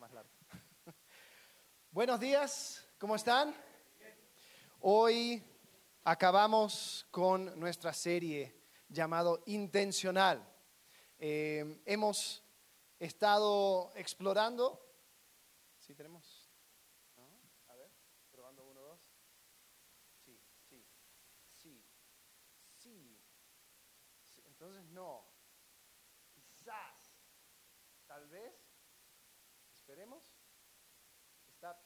más largo. Buenos días, ¿cómo están? Hoy acabamos con nuestra serie llamado Intencional. Eh, hemos estado explorando. ¿Sí tenemos? ¿No? A ver, probando uno, dos. Sí, sí, sí, sí. sí. Entonces no. Quizás, tal vez. Esperemos. Está,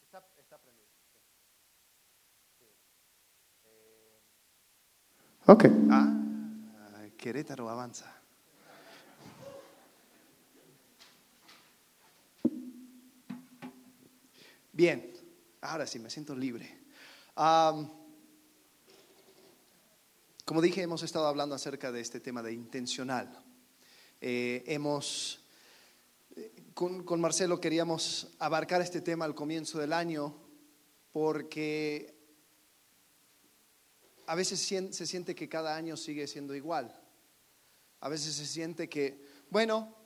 está, está prendido. Sí. Sí. Eh, Ok. Ah, Querétaro avanza. Bien, ahora sí me siento libre. Como dije, hemos estado hablando acerca de este tema de intencional. Eh, hemos, eh, con, con Marcelo queríamos abarcar este tema al comienzo del año porque a veces se siente que cada año sigue siendo igual. A veces se siente que, bueno,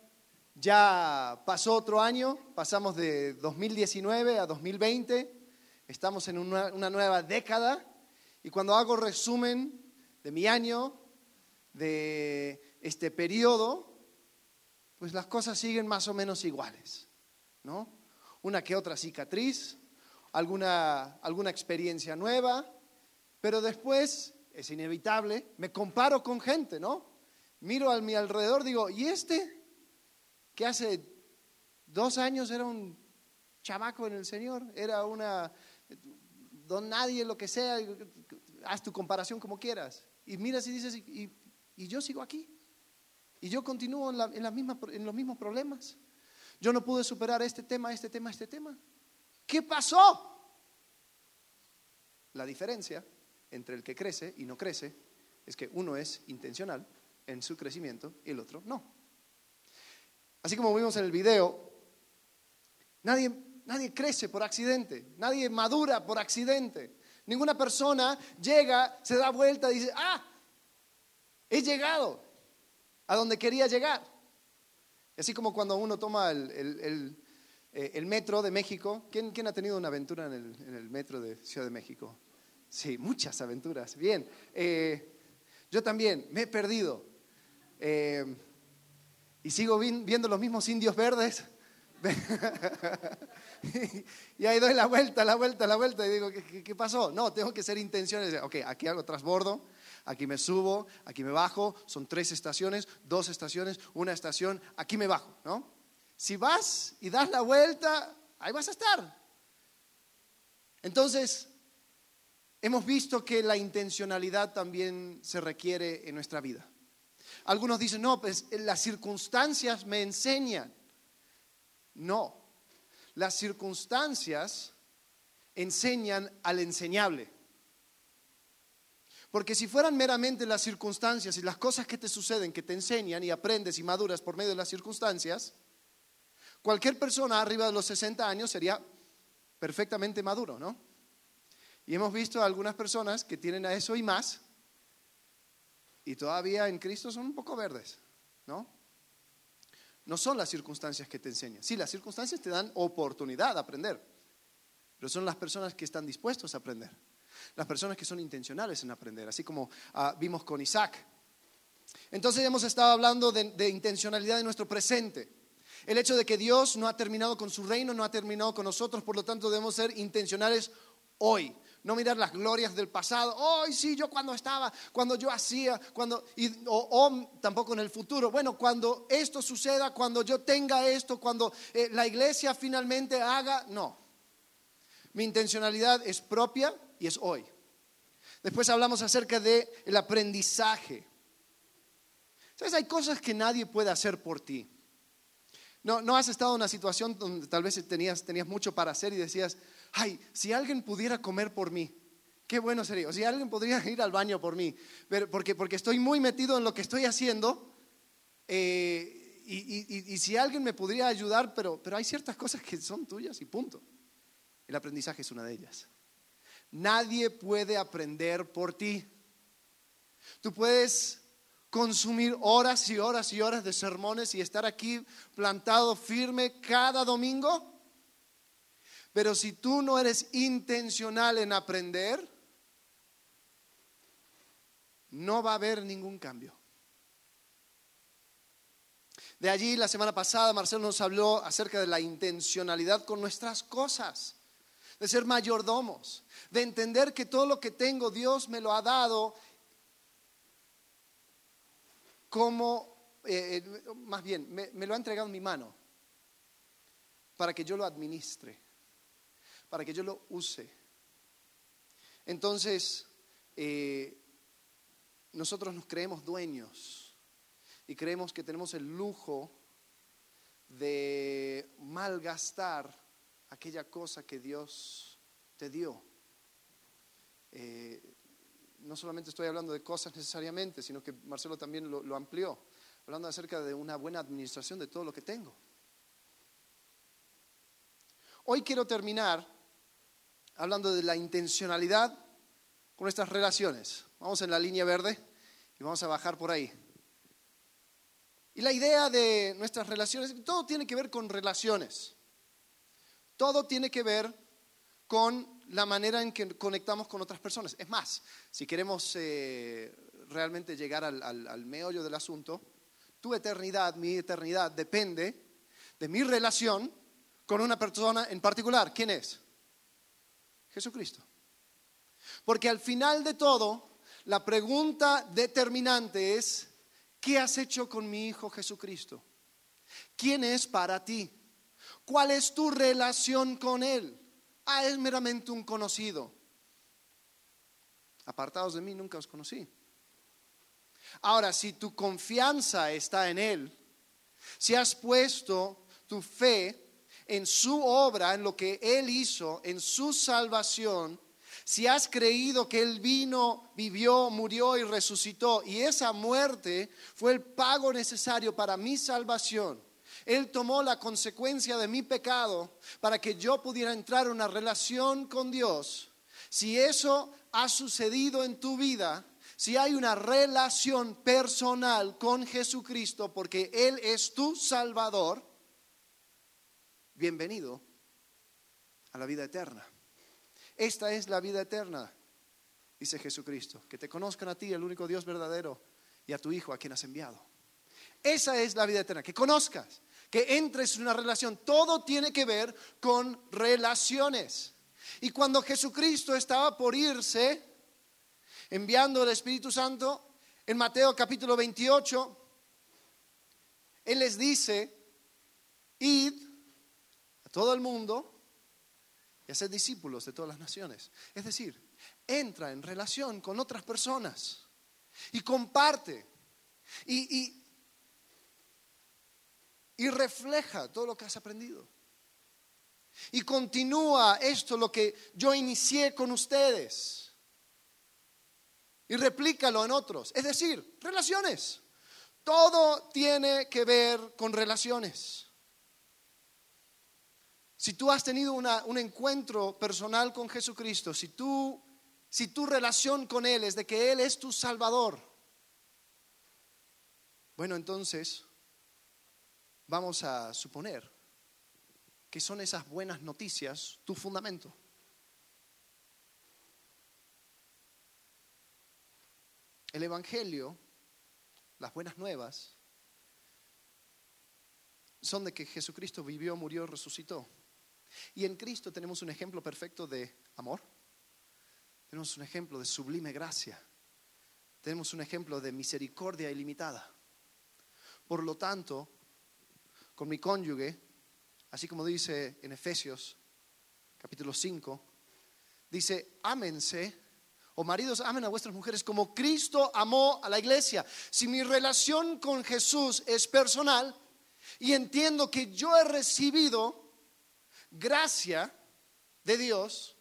ya pasó otro año, pasamos de 2019 a 2020, estamos en una, una nueva década y cuando hago resumen de mi año, de este periodo, pues las cosas siguen más o menos iguales, ¿no? Una que otra cicatriz, alguna, alguna experiencia nueva, pero después es inevitable, me comparo con gente, ¿no? Miro a mi alrededor, digo, ¿y este que hace dos años era un chamaco en el Señor? Era una, don nadie, lo que sea, haz tu comparación como quieras. Y miras y dices, ¿y, yo sigo aquí? Y yo continúo en, la- en en los mismos problemas. Yo no pude superar este tema, este tema, este tema. ¿Qué pasó? La diferencia entre el que crece y no crece es que uno es intencional en su crecimiento y el otro no. Así como vimos en el video, nadie, nadie crece por accidente, nadie madura por accidente. Ninguna persona llega, se da vuelta y dice, ah, he llegado a donde quería llegar. Así como cuando uno toma el, eh, el metro de México. ¿Quién, quién ha tenido una aventura en el metro de Ciudad de México? Sí, muchas aventuras. Bien. Eh, yo también me he perdido. Eh, y sigo vi- viendo los mismos indios verdes. y ahí doy la vuelta, la vuelta, la vuelta y digo, ¿qué, pasó? No, tengo que ser intenciones. Ok, aquí hago transbordo, aquí me subo, aquí me bajo, son tres estaciones, dos estaciones, una estación, aquí me bajo, ¿no? Si vas y das la vuelta, ahí vas a estar. Entonces, hemos visto que la intencionalidad también se requiere en nuestra vida. Algunos dicen, no, pues las circunstancias me enseñan. No, las circunstancias enseñan al enseñable. Porque si fueran meramente las circunstancias y las cosas que te suceden, que te enseñan y aprendes y maduras por medio de las circunstancias, cualquier persona arriba de los 60 años sería perfectamente maduro, ¿no? Y hemos visto a algunas personas que tienen a eso y más, y todavía en Cristo son un poco verdes, ¿no? No son las circunstancias que te enseñan. Sí, las circunstancias te dan oportunidad de aprender, pero son las personas que están dispuestos a aprender, las personas que son intencionales en aprender, así como ah, vimos con Isaac. Entonces hemos estado hablando de, de intencionalidad en nuestro presente. El hecho de que Dios no ha terminado con su reino, no ha terminado con nosotros, por lo tanto debemos ser intencionales hoy. No mirar las glorias del pasado. Hoy sí, yo cuando estaba, cuando yo hacía, cuando, o, tampoco en el futuro. Bueno, cuando esto suceda, cuando yo tenga esto, cuando eh, la iglesia finalmente haga, no. Mi intencionalidad es propia y es hoy. Después hablamos acerca del el aprendizaje. ¿Sabes? Hay cosas que nadie puede hacer por ti. No, no has estado en una situación donde tal vez tenías, tenías mucho para hacer y decías, ay, si alguien pudiera comer por mí, qué bueno sería. O si alguien podría ir al baño por mí, pero porque, porque estoy muy metido en lo que estoy haciendo. eh, y, y- si alguien me podría ayudar, pero, pero hay ciertas cosas que son tuyas y punto. El aprendizaje es una de ellas. Nadie puede aprender por ti. Tú puedes consumir horas y horas y horas de sermones y estar aquí plantado firme cada domingo. Pero si tú no eres intencional en aprender, no va a haber ningún cambio. De allí la semana pasada Marcelo nos habló acerca de la intencionalidad con nuestras cosas, de ser mayordomos, de entender que todo lo que tengo Dios me lo ha dado como, eh, eh, más bien, me, lo ha entregado en mi mano para que yo lo administre, para que yo lo use. Entonces, eh, nosotros nos creemos dueños y creemos que tenemos el lujo de malgastar aquella cosa que Dios te dio. Eh, no solamente estoy hablando de cosas necesariamente, sino que Marcelo también lo, lo amplió, hablando acerca de una buena administración de todo lo que tengo. Hoy quiero terminar hablando de la intencionalidad con nuestras relaciones. Vamos en la línea verde y vamos a bajar por ahí. Y la idea de nuestras relaciones, todo tiene que ver con relaciones. Todo tiene que ver con la manera en que conectamos con otras personas. Es más, si queremos eh, realmente llegar al, al meollo del asunto, tu eternidad, mi eternidad, depende de mi relación con una persona en particular. ¿Quién es? Jesucristo. Porque al final de todo, la pregunta determinante es, ¿Qué has hecho con mi Hijo Jesucristo? ¿Quién es para ti? ¿Cuál es tu relación con Él? Ah, es meramente un conocido. Apartados de mí, nunca os conocí. Ahora, si tu confianza está en Él, si has puesto tu fe en su obra, en lo que Él hizo, en su salvación, si has creído que Él vino, vivió, murió y resucitó, y esa muerte fue el pago necesario para mi salvación, Él tomó la consecuencia de mi pecado para que yo pudiera entrar en una relación con Dios. Si eso ha sucedido en tu vida, si hay una relación personal con Jesucristo porque Él es tu Salvador, bienvenido a la vida eterna. Esta es la vida eterna, dice Jesucristo, que te conozcan a ti, el único Dios verdadero, y a tu Hijo, a quien has enviado. Esa es la vida eterna, que conozcas, que entres en una relación. Todo tiene que ver con relaciones. Y cuando Jesucristo estaba por irse, enviando el Espíritu Santo, en Mateo capítulo 28, Él les dice, id a todo el mundo y hacer discípulos de todas las naciones. Es decir, entra en relación con otras personas y comparte y, y, refleja todo lo que has aprendido. Y continúa esto, lo que yo inicié con ustedes. Y replícalo en otros. Es decir, relaciones. Todo tiene que ver con relaciones. Si tú has tenido un encuentro personal con Jesucristo, si, tú, si tu relación con Él es de que Él es tu Salvador, bueno, entonces vamos a suponer que son esas buenas noticias tu fundamento. El Evangelio, las buenas nuevas, son de que Jesucristo vivió, murió, resucitó. Y en Cristo tenemos un ejemplo perfecto de amor, tenemos un ejemplo de sublime gracia, tenemos un ejemplo de misericordia ilimitada. Por lo tanto, con mi cónyuge, así como dice en Efesios capítulo 5, dice, ámense, o maridos, amen a vuestras mujeres como Cristo amó a la iglesia. Si mi relación con Jesús es personal y entiendo que yo he recibido gracia de Dios,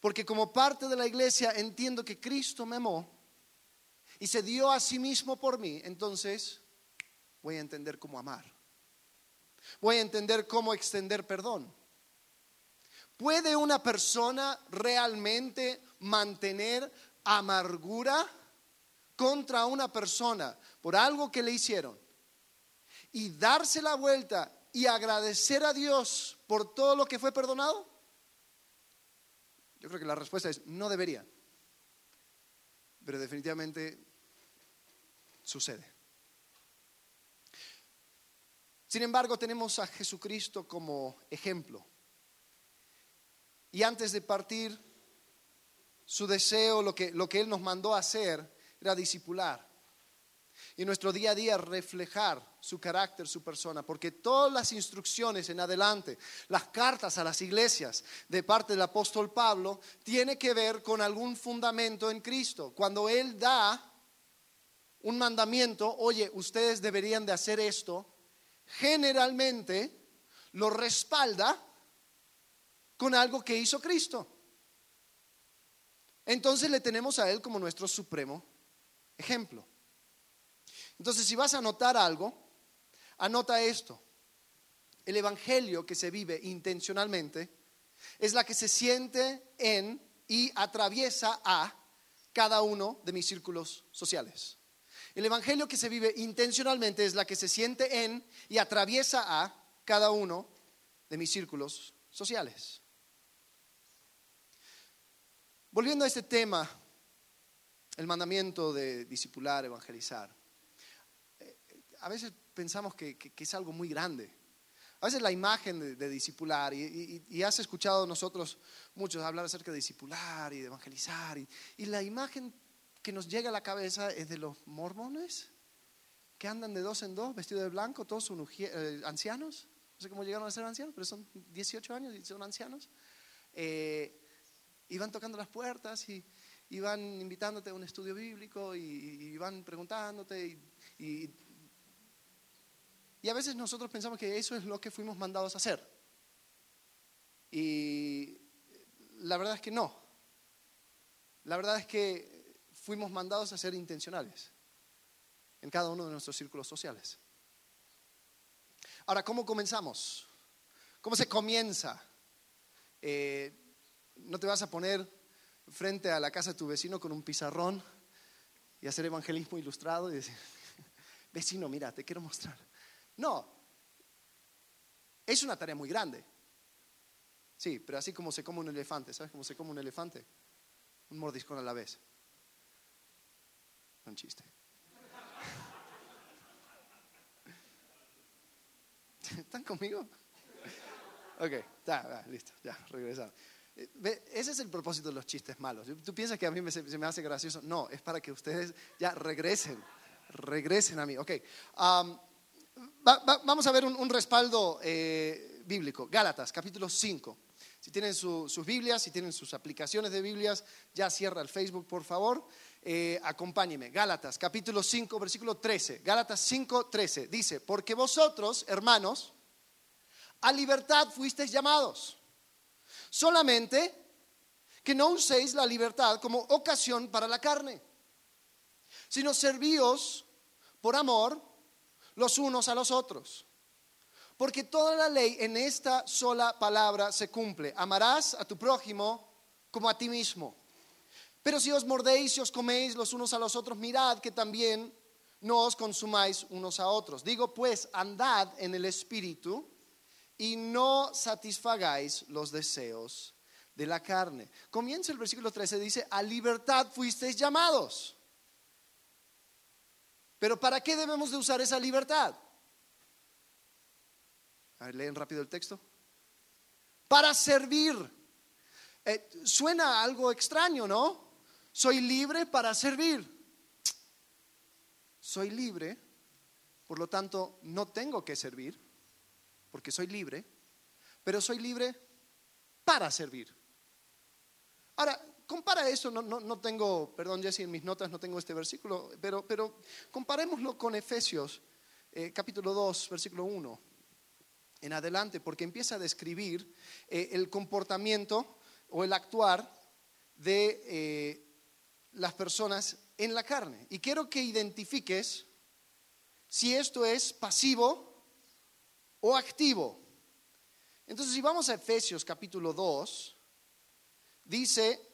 porque como parte de la iglesia entiendo que Cristo me amó y se dio a sí mismo por mí, entonces voy a entender cómo amar. Voy a entender cómo extender perdón. ¿Puede una persona realmente mantener amargura contra una persona por algo que le hicieron y darse la vuelta y agradecer a Dios por todo lo que fue perdonado? Yo creo que la respuesta es no debería, pero definitivamente sucede. Sin embargo, tenemos a Jesucristo como ejemplo. Y antes de partir, su deseo, lo que, lo que Él nos mandó a hacer, era discipular. Y nuestro día a día reflejar su carácter, su persona, porque todas las instrucciones en adelante, las cartas a las iglesias de parte del apóstol Pablo, tiene que ver con algún fundamento en Cristo. Cuando Él da un mandamiento, oye, ustedes deberían de hacer esto, generalmente lo respalda con algo que hizo Cristo. Entonces le tenemos a Él como nuestro supremo ejemplo. Entonces, si vas a anotar algo, anota esto. El Evangelio que se vive intencionalmente es la que se siente en y atraviesa a cada uno de mis círculos sociales. El Evangelio que se vive intencionalmente es la que se siente en y atraviesa a cada uno de mis círculos sociales. Volviendo a este tema, el mandamiento de discipular, evangelizar. A veces pensamos que, es algo muy grande. A veces la imagen de, discipular, y, has escuchado nosotros muchos hablar acerca de discipular y de evangelizar, y la imagen que nos llega a la cabeza es de los mormones que andan de dos en dos, vestidos de blanco, todos eh, ancianos. No sé cómo llegaron a ser ancianos, pero son 18 años y son ancianos. Eh, y tocando las puertas y, van invitándote a un estudio bíblico y, van preguntándote. Y, y, a veces nosotros pensamos que eso es lo que fuimos mandados a hacer. Y la verdad es que no. La verdad es que fuimos mandados a ser intencionales en cada uno de nuestros círculos sociales. Ahora, ¿cómo comenzamos? ¿Cómo se comienza? Eh, no te vas a poner frente a la casa de tu vecino con un pizarrón y hacer evangelismo ilustrado y decir, vecino, mira, te quiero mostrar. No, es una tarea muy grande. Sí, pero así como se come un elefante, ¿sabes cómo se come un elefante? Un mordiscón a la vez. Un chiste. ¿Están conmigo? Ok, ya, listo, ya, regresamos. Eh, ese es el propósito de los chistes malos. Tú piensas que a mí se, me hace gracioso. No, es para que ustedes ya regresen, regresen a mí. Ok, vamos a ver un, respaldo eh, bíblico. Gálatas, capítulo 5. Si tienen sus Biblias, si tienen sus aplicaciones de Biblias, ya cierra el Facebook, por favor. Eh, acompáñeme. Gálatas, capítulo 5, versículo 13. Gálatas 5, 13. Dice, porque vosotros, hermanos, a libertad fuisteis llamados. Solamente que no uséis la libertad como ocasión para la carne, sino servíos por amor los unos a los otros. Porque toda la ley en esta sola palabra se cumple. Amarás a tu prójimo como a ti mismo. Pero si os mordéis y os coméis los unos a los otros, mirad que también no os consumáis unos a otros. Digo pues, andad en el Espíritu y no satisfagáis los deseos de la carne. Comienza el versículo 13, dice, a libertad fuisteis llamados. Pero ¿para qué debemos de usar esa libertad? A ver, leen rápido el texto. Para servir. Eh, suena algo extraño, ¿no? Soy libre para servir. Soy libre, por lo tanto no tengo que servir, porque soy libre, pero soy libre para servir. Ahora, compara eso, no, no, tengo, perdón Jesse, en mis notas no tengo este versículo, pero, pero comparémoslo con Efesios eh, capítulo 2, versículo 1 en adelante, porque empieza a describir eh, el comportamiento o el actuar de eh, las personas en la carne. Y quiero que identifiques si esto es pasivo o activo. Entonces, si vamos a Efesios capítulo 2, dice,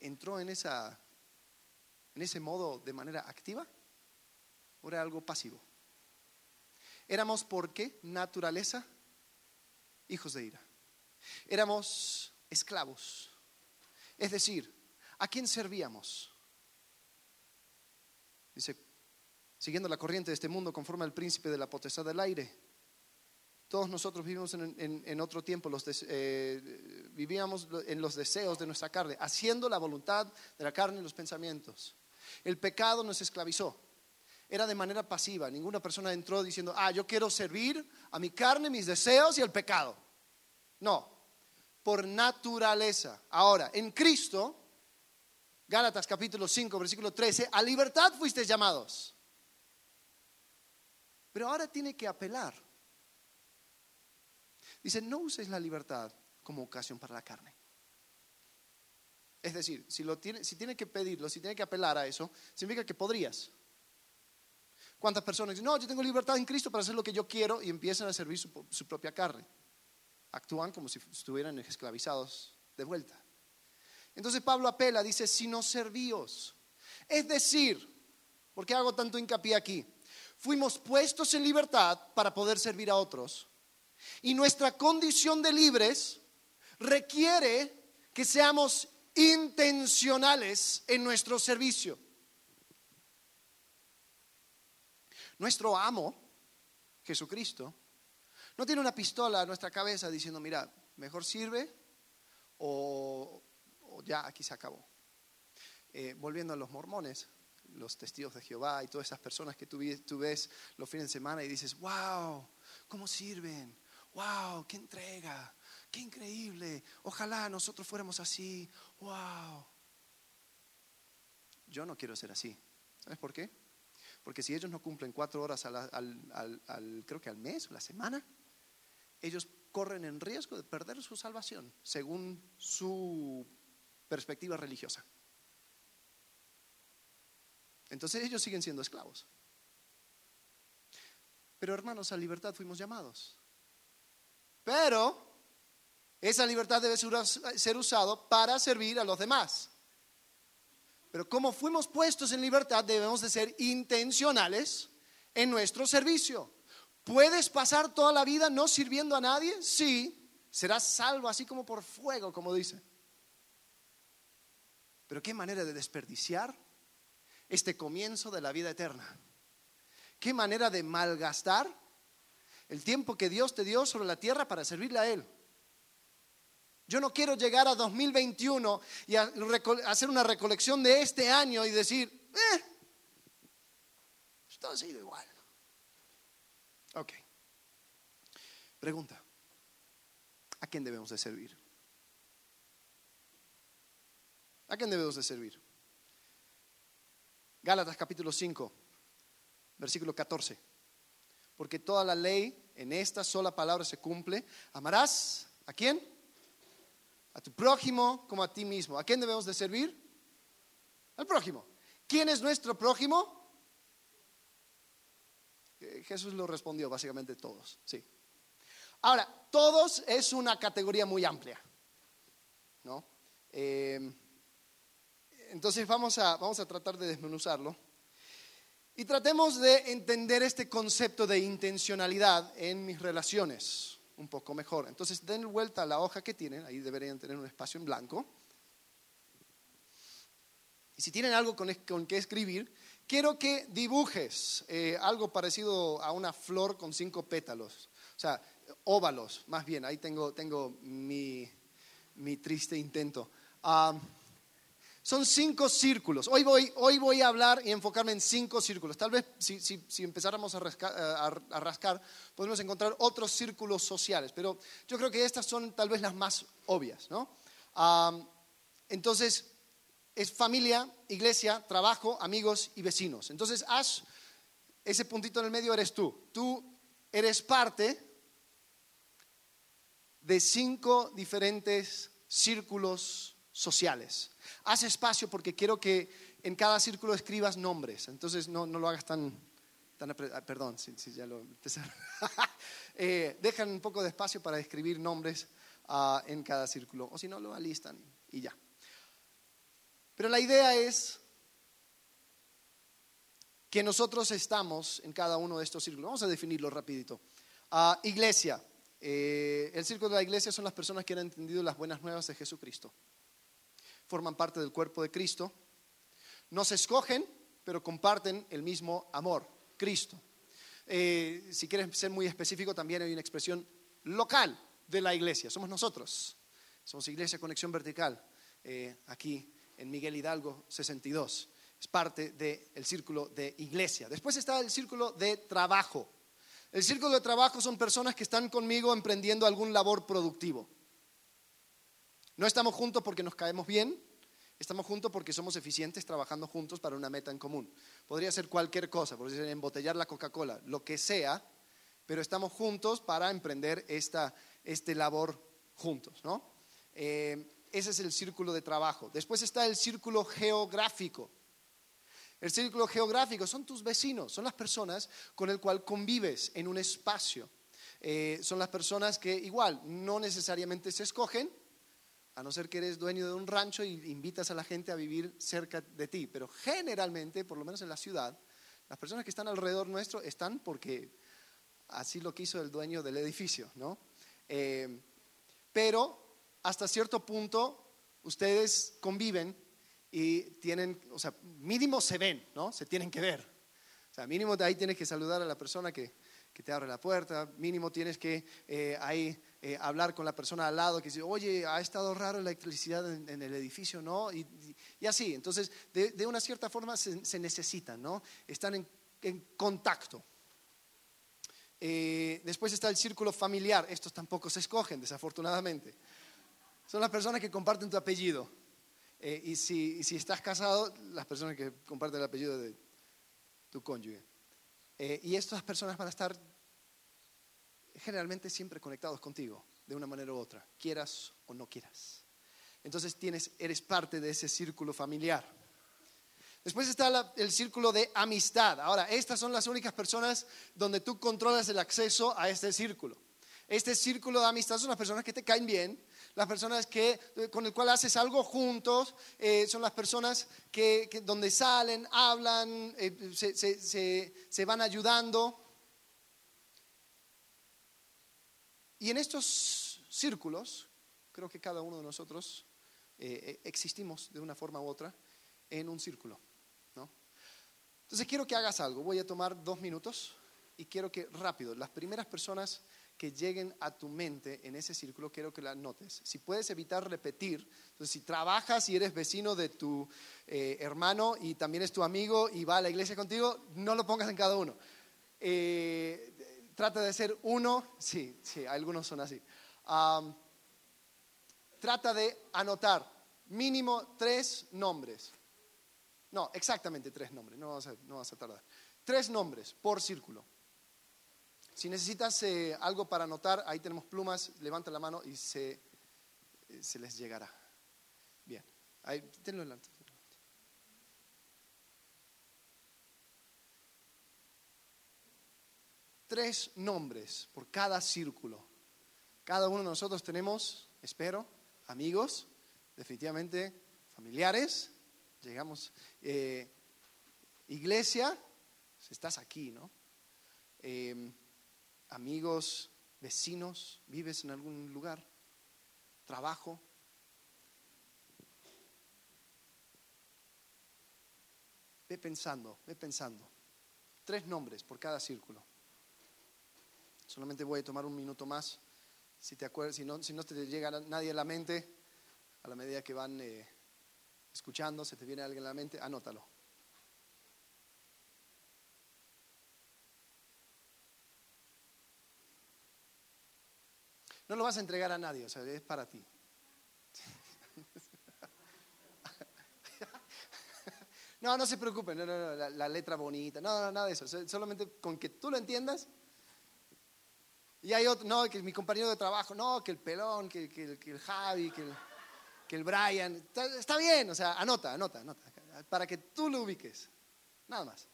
entró en, esa, en ese modo de manera activa? ¿O era algo pasivo? Éramos por qué? Naturaleza, hijos de ira. Éramos esclavos. Es decir, ¿a quién servíamos? Dice, siguiendo la corriente de este mundo conforme al príncipe de la potestad del aire. Todos nosotros vivimos en, otro tiempo, los eh, vivíamos en los deseos de nuestra carne, haciendo la voluntad de la carne y los pensamientos. El pecado nos esclavizó era de manera pasiva. Ninguna persona entró diciendo, ah, yo quiero servir a mi carne, mis deseos y el pecado. No, por naturaleza. Ahora, en Cristo, Gálatas capítulo 5, versículo 13, a libertad fuisteis llamados. Pero ahora tiene que apelar. Dice, no uses la libertad como ocasión para la carne. Es decir, si, lo tiene, si tiene que pedirlo, si tiene que apelar a eso, significa que podrías. ¿Cuántas personas dicen, no, yo tengo libertad en Cristo para hacer lo que yo quiero y empiezan a servir su, su propia carne? Actúan como si estuvieran esclavizados de vuelta. Entonces Pablo apela, dice, si no servíos. Es decir, ¿por qué hago tanto hincapié aquí? Fuimos puestos en libertad para poder servir a otros. Y nuestra condición de libres requiere que seamos intencionales en nuestro servicio. Nuestro amo, Jesucristo, no tiene una pistola a nuestra cabeza diciendo, mira, mejor sirve o, ya aquí se acabó. Eh, volviendo a los mormones, los testigos de Jehová y todas esas personas que tú, ves los fines de semana y dices, wow, ¿cómo sirven? Wow, qué entrega, qué increíble. Ojalá nosotros fuéramos así. Wow. Yo no quiero ser así. ¿Sabes por qué? Porque si ellos no cumplen cuatro horas al, creo que al mes o la semana, ellos corren en riesgo de perder su salvación según su perspectiva religiosa. Entonces ellos siguen siendo esclavos. Pero hermanos, a libertad fuimos llamados. Pero esa libertad debe ser usado para servir a los demás. Pero como fuimos puestos en libertad, debemos de ser intencionales en nuestro servicio. ¿Puedes pasar toda la vida no sirviendo a nadie? Sí. Serás salvo así como por fuego, como dice. Pero qué manera de desperdiciar este comienzo de la vida eterna. Qué manera de malgastar el tiempo que Dios te dio sobre la tierra para servirle a Él. Yo no quiero llegar a 2021 y hacer una recolección de este año y decir, eh, esto ha sido igual. Ok. Pregunta, ¿a quién debemos de servir? ¿A quién debemos de servir? Gálatas capítulo 5, versículo 14. Porque toda la ley en esta sola palabra se cumple. Amarás a quién? a tu prójimo como a ti mismo. ¿A quién debemos de servir? Al prójimo. ¿Quién es nuestro prójimo? Eh, Jesús lo respondió básicamente todos, sí. Ahora, todos es una categoría muy amplia, ¿no? Eh, entonces vamos a, vamos a tratar de desmenuzarlo y tratemos de entender este concepto de intencionalidad en mis relaciones un poco mejor. Entonces den vuelta a la hoja que tienen, ahí deberían tener un espacio en blanco. Y si tienen algo con, con que escribir, quiero que dibujes eh, algo parecido a una flor con cinco pétalos, o sea, óvalos, más bien, ahí tengo, tengo mi, mi triste intento. Ah, son cinco círculos. Hoy voy, hoy voy a hablar y enfocarme en cinco círculos. Tal vez si, si, empezáramos a rascar, a, podemos encontrar otros círculos sociales, pero yo creo que estas son tal vez las más obvias. ¿no? entonces, es familia, iglesia, trabajo, amigos y vecinos. Entonces, haz ese puntito en el medio eres tú. Tú eres parte de cinco diferentes círculos sociales. Haz espacio porque quiero que en cada círculo escribas nombres. Entonces, no, lo hagas tan... tan ah, perdón, si, ya lo eh, dejan un poco de espacio para escribir nombres ah, en cada círculo. O si no, lo alistan y ya. Pero la idea es que nosotros estamos en cada uno de estos círculos. Vamos a definirlo rapidito. Ah, iglesia. Eh, el círculo de la iglesia son las personas que han entendido las buenas nuevas de Jesucristo. Forman parte del cuerpo de Cristo. No se escogen, pero comparten el mismo amor, Cristo. Eh, si quieres ser muy específico, también hay una expresión local de la iglesia. Somos nosotros. Somos Iglesia Conexión Vertical, eh, aquí en Miguel Hidalgo 62. Es parte del círculo de iglesia. Después está el círculo de trabajo. El círculo de trabajo son personas que están conmigo emprendiendo algún labor productivo. No estamos juntos porque nos caemos bien, estamos juntos porque somos eficientes trabajando juntos para una meta en común. Podría ser cualquier cosa, podría ser embotellar la Coca-Cola, lo que sea, pero estamos juntos para emprender esta este labor juntos, ¿no? Eh, ese es el círculo de trabajo. Después está el círculo geográfico. El círculo geográfico son tus vecinos, son las personas con el cual convives en un espacio. Eh, son las personas que igual no necesariamente se escogen, a no ser que eres dueño de un rancho y invitas a la gente a vivir cerca de ti. Pero generalmente, por lo menos en la ciudad, las personas que están alrededor nuestro están porque así lo quiso el dueño del edificio, ¿no? Eh, pero hasta cierto punto ustedes conviven y tienen, o sea, mínimo se ven, ¿no? Se tienen que ver. O sea, mínimo de ahí tienes que saludar a la persona que, que te abre la puerta, mínimo tienes que eh, eh, hablar con la persona al lado que dice, oye, ha estado raro la electricidad en, el edificio, ¿no? Y, y, así, entonces, de, de, una cierta forma se, se necesitan, ¿no? Están en, en contacto. Eh, después está el círculo familiar, estos tampoco se escogen, desafortunadamente son las personas que comparten tu apellido. Eh, y, si, si, estás casado, las personas que comparten el apellido de tu cónyuge. Eh, y estas personas van a estar generalmente siempre conectados contigo, de una manera u otra, quieras o no quieras. Entonces tienes, eres parte de ese círculo familiar. Después está el círculo de amistad. Ahora, estas son las únicas personas donde tú controlas el acceso a este círculo. Este círculo de amistad son las personas que te caen bien, las personas que, eh, con el cual haces algo juntos, eh, son las personas que, donde salen, hablan, eh, se, van ayudando. Y en estos círculos, creo que cada uno de nosotros existimos de una forma u otra en un círculo. Entonces quiero que hagas algo. Voy a tomar dos minutos y quiero que rápido, las primeras personas que lleguen a tu mente en ese círculo, quiero que la notes. Si puedes evitar repetir, entonces si trabajas y eres vecino de tu eh, hermano y también es tu amigo y va a la iglesia contigo, no lo pongas en cada uno. Eh, trata de ser uno, sí, sí, algunos son así. trata de anotar mínimo tres nombres. No, exactamente tres nombres, no no vas a tardar. Tres nombres por círculo. Si necesitas eh, algo para anotar, ahí tenemos plumas, levanta la mano y se, eh, se les llegará. Bien, ahí, tenlo delante. Tres nombres por cada círculo. Cada uno de nosotros tenemos, espero, amigos, definitivamente familiares. Llegamos, eh, iglesia, estás aquí, ¿no? amigos, vecinos, vives en algún lugar, trabajo. Ve pensando, ve pensando. Tres nombres por cada círculo. Solamente voy a tomar un minuto más. Si, te acuerdas, si, no, si no te llega nadie a la mente, a la medida que van eh, escuchando, se te viene alguien a la mente, anótalo. No lo vas a entregar a nadie, o sea, es para ti. No, no se preocupen, no, no, la, la, letra bonita, no, no, nada de eso. Solamente con que tú lo entiendas. Y hay otro, no, que mi compañero de trabajo, no, que el pelón, que, que, que el Javi, que el, que el Brian. Está, bien, o sea, anota, anota, anota, para que tú lo ubiques. Nada más.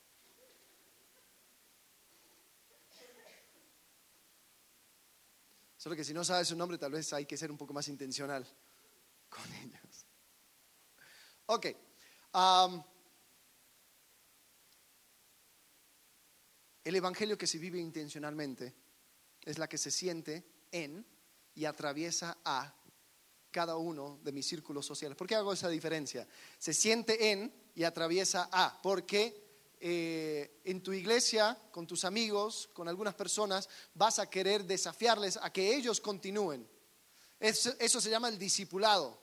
Solo que si no sabes su nombre, tal vez hay que ser un poco más intencional con ellos. Ok. el evangelio que se vive intencionalmente es la que se siente en y atraviesa a cada uno de mis círculos sociales. ¿Por qué hago esa diferencia? Se siente en y atraviesa a. Porque eh, en tu iglesia, con tus amigos, con algunas personas, vas a querer desafiarles a que ellos continúen. Eso, se llama el discipulado.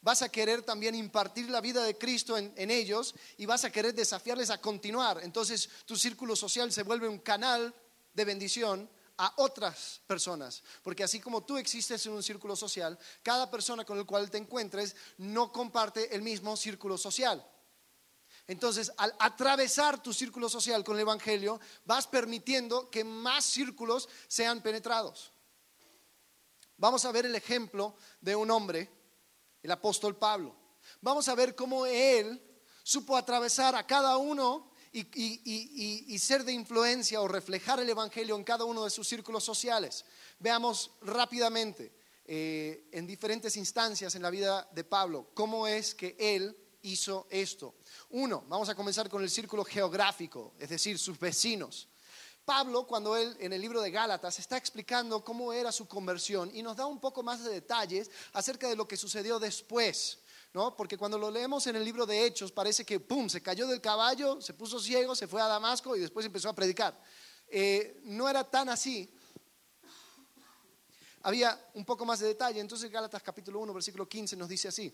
Vas a querer también impartir la vida de Cristo en ellos y vas a querer desafiarles a continuar. Entonces tu círculo social se vuelve un canal de bendición a otras personas. Porque así como tú existes en un círculo social, cada persona con el cual te encuentres no comparte el mismo círculo social. Entonces, al atravesar tu círculo social con el Evangelio, vas permitiendo que más círculos sean penetrados. Vamos a ver el ejemplo de un hombre, el apóstol Pablo. Vamos a ver cómo él supo atravesar a cada uno y, ser de influencia o reflejar el Evangelio en cada uno de sus círculos sociales. Veamos rápidamente eh, en diferentes instancias en la vida de Pablo cómo es que él hizo esto. Uno, vamos a comenzar con el círculo geográfico, es decir, sus vecinos. Pablo, cuando él en el libro de Gálatas está explicando cómo era su conversión y nos da un poco más de detalles acerca de lo que sucedió después, ¿no? Porque cuando lo leemos en el libro de Hechos parece que, ¡pum!, se cayó del caballo, se puso ciego, se fue a Damasco y después empezó a predicar. Eh, no era tan así. Había un poco más de detalle. Entonces Gálatas capítulo 1, versículo 15 nos dice así.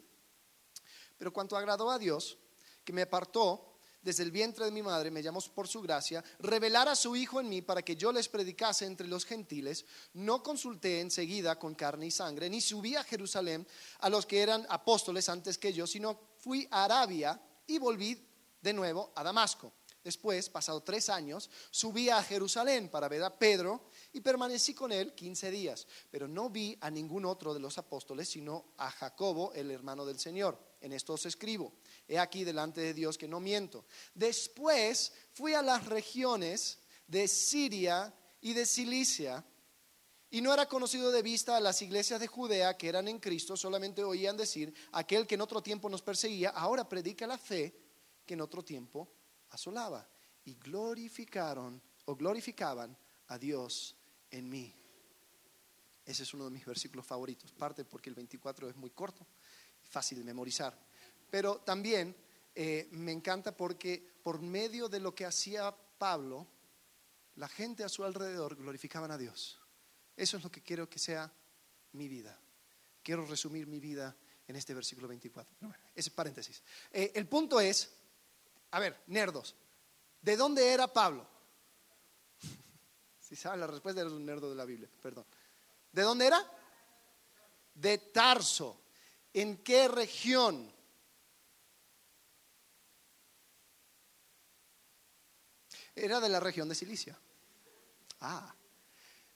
Pero cuanto agradó a Dios, que me apartó desde el vientre de mi madre, me llamó por su gracia, revelar a su Hijo en mí para que yo les predicase entre los gentiles, no consulté enseguida con carne y sangre, ni subí a Jerusalén a los que eran apóstoles antes que yo, sino fui a Arabia y volví de nuevo a Damasco. Después, pasado tres años, subí a Jerusalén para ver a Pedro y permanecí con él quince días, pero no vi a ningún otro de los apóstoles, sino a Jacobo, el hermano del Señor. En esto os escribo. He aquí delante de Dios que no miento. Después fui a las regiones de Siria y de Cilicia. Y no era conocido de vista a las iglesias de Judea que eran en Cristo, solamente oían decir, aquel que en otro tiempo nos perseguía, ahora predica la fe que en otro tiempo asolaba. Y glorificaron o glorificaban a Dios en mí. Ese es uno de mis versículos favoritos, parte porque el 24 es muy corto fácil de memorizar. Pero también eh, me encanta porque por medio de lo que hacía Pablo, la gente a su alrededor glorificaban a Dios. Eso es lo que quiero que sea mi vida. Quiero resumir mi vida en este versículo 24. ese paréntesis. Eh, el punto es, a ver, nerdos, ¿de dónde era Pablo? Si saben la respuesta, eres un nerdo de la Biblia, perdón. ¿De dónde era? De Tarso. ¿En qué región? Era de la región de Cilicia. Ah,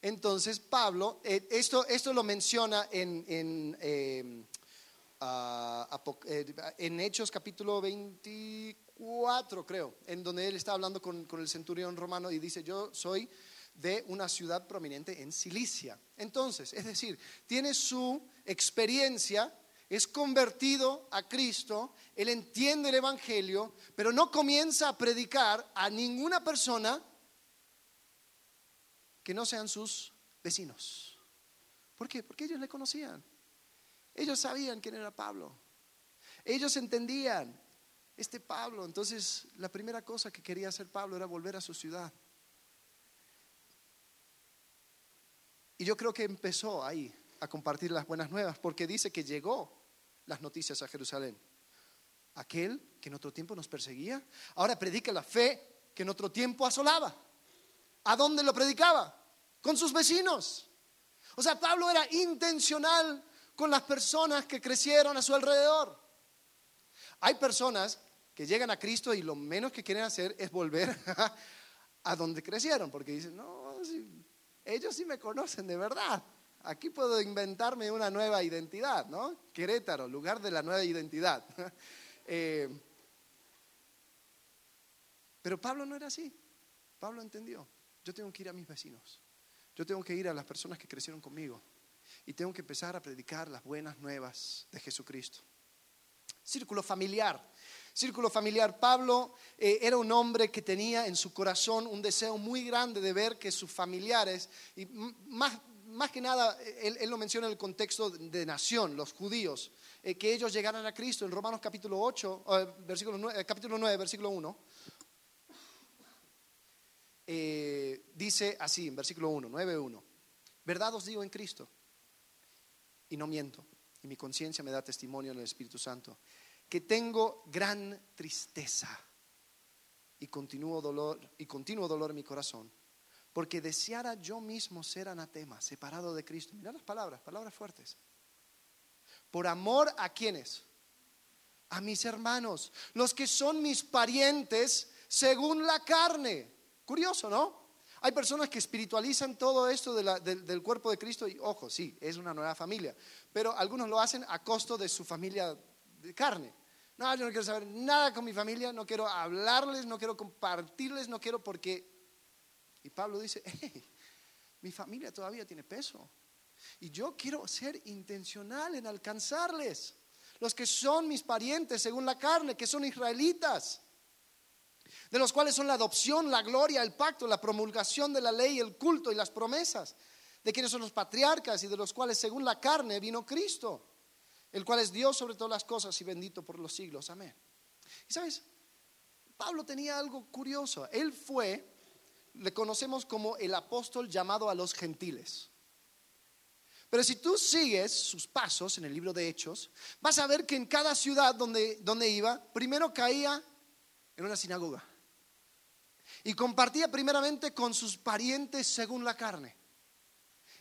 entonces Pablo, eh, esto, esto lo menciona en, en, em, eh, en Hechos capítulo 24, creo, en donde él está hablando con, con el centurión romano y dice, yo soy de una ciudad prominente en Cilicia. Entonces, es decir, tiene su experiencia es convertido a Cristo, él entiende el Evangelio, pero no comienza a predicar a ninguna persona que no sean sus vecinos. ¿Por qué? Porque ellos le conocían. Ellos sabían quién era Pablo. Ellos entendían este Pablo. Entonces, la primera cosa que quería hacer Pablo era volver a su ciudad. Y yo creo que empezó ahí a compartir las buenas nuevas, porque dice que llegó las noticias a Jerusalén. Aquel que en otro tiempo nos perseguía, ahora predica la fe que en otro tiempo asolaba. ¿A dónde lo predicaba? Con sus vecinos. O sea, Pablo era intencional con las personas que crecieron a su alrededor. Hay personas que llegan a Cristo y lo menos que quieren hacer es volver a donde crecieron, porque dicen, no, ellos sí me conocen de verdad. Aquí puedo inventarme una nueva identidad, ¿no? Querétaro, lugar de la nueva identidad. Eh, pero Pablo no era así. Pablo entendió, yo tengo que ir a mis vecinos, yo tengo que ir a las personas que crecieron conmigo y tengo que empezar a predicar las buenas nuevas de Jesucristo. Círculo familiar. Círculo familiar. Pablo eh, era un hombre que tenía en su corazón un deseo muy grande de ver que sus familiares, y más, más que nada, él, lo menciona en el contexto de nación, los judíos, eh, que ellos llegaran a Cristo en Romanos capítulo 8, versículo 9, capítulo 9, versículo 1. Eh, dice así en versículo 1, 9.1, verdad os digo en Cristo, y no miento, y mi conciencia me da testimonio en el Espíritu Santo, que tengo gran tristeza y continuo dolor, y continuo dolor en mi corazón, porque deseara yo mismo ser anatema, separado de Cristo. Mira las palabras, palabras fuertes. Por amor a quienes? A mis hermanos, los que son mis parientes según la carne Curioso, ¿no? Hay personas que espiritualizan todo esto del cuerpo de Cristo y, ojo, sí, es una nueva familia, pero algunos lo hacen a costo de su familia de carne. No, yo no quiero saber nada con mi familia, no quiero hablarles, no quiero compartirles, no quiero porque... Y Pablo dice, mi familia todavía tiene peso. Y yo quiero ser intencional en alcanzarles. Los que son mis parientes según la carne, que son israelitas de los cuales son la adopción, la gloria, el pacto, la promulgación de la ley, el culto y las promesas, de quienes son los patriarcas y de los cuales según la carne vino Cristo, el cual es Dios sobre todas las cosas y bendito por los siglos. Amén. Y sabes, Pablo tenía algo curioso. Él fue, le conocemos como el apóstol llamado a los gentiles. Pero si tú sigues sus pasos en el libro de Hechos, vas a ver que en cada ciudad donde, donde iba, primero caía en una sinagoga. Y compartía primeramente con sus parientes según la carne.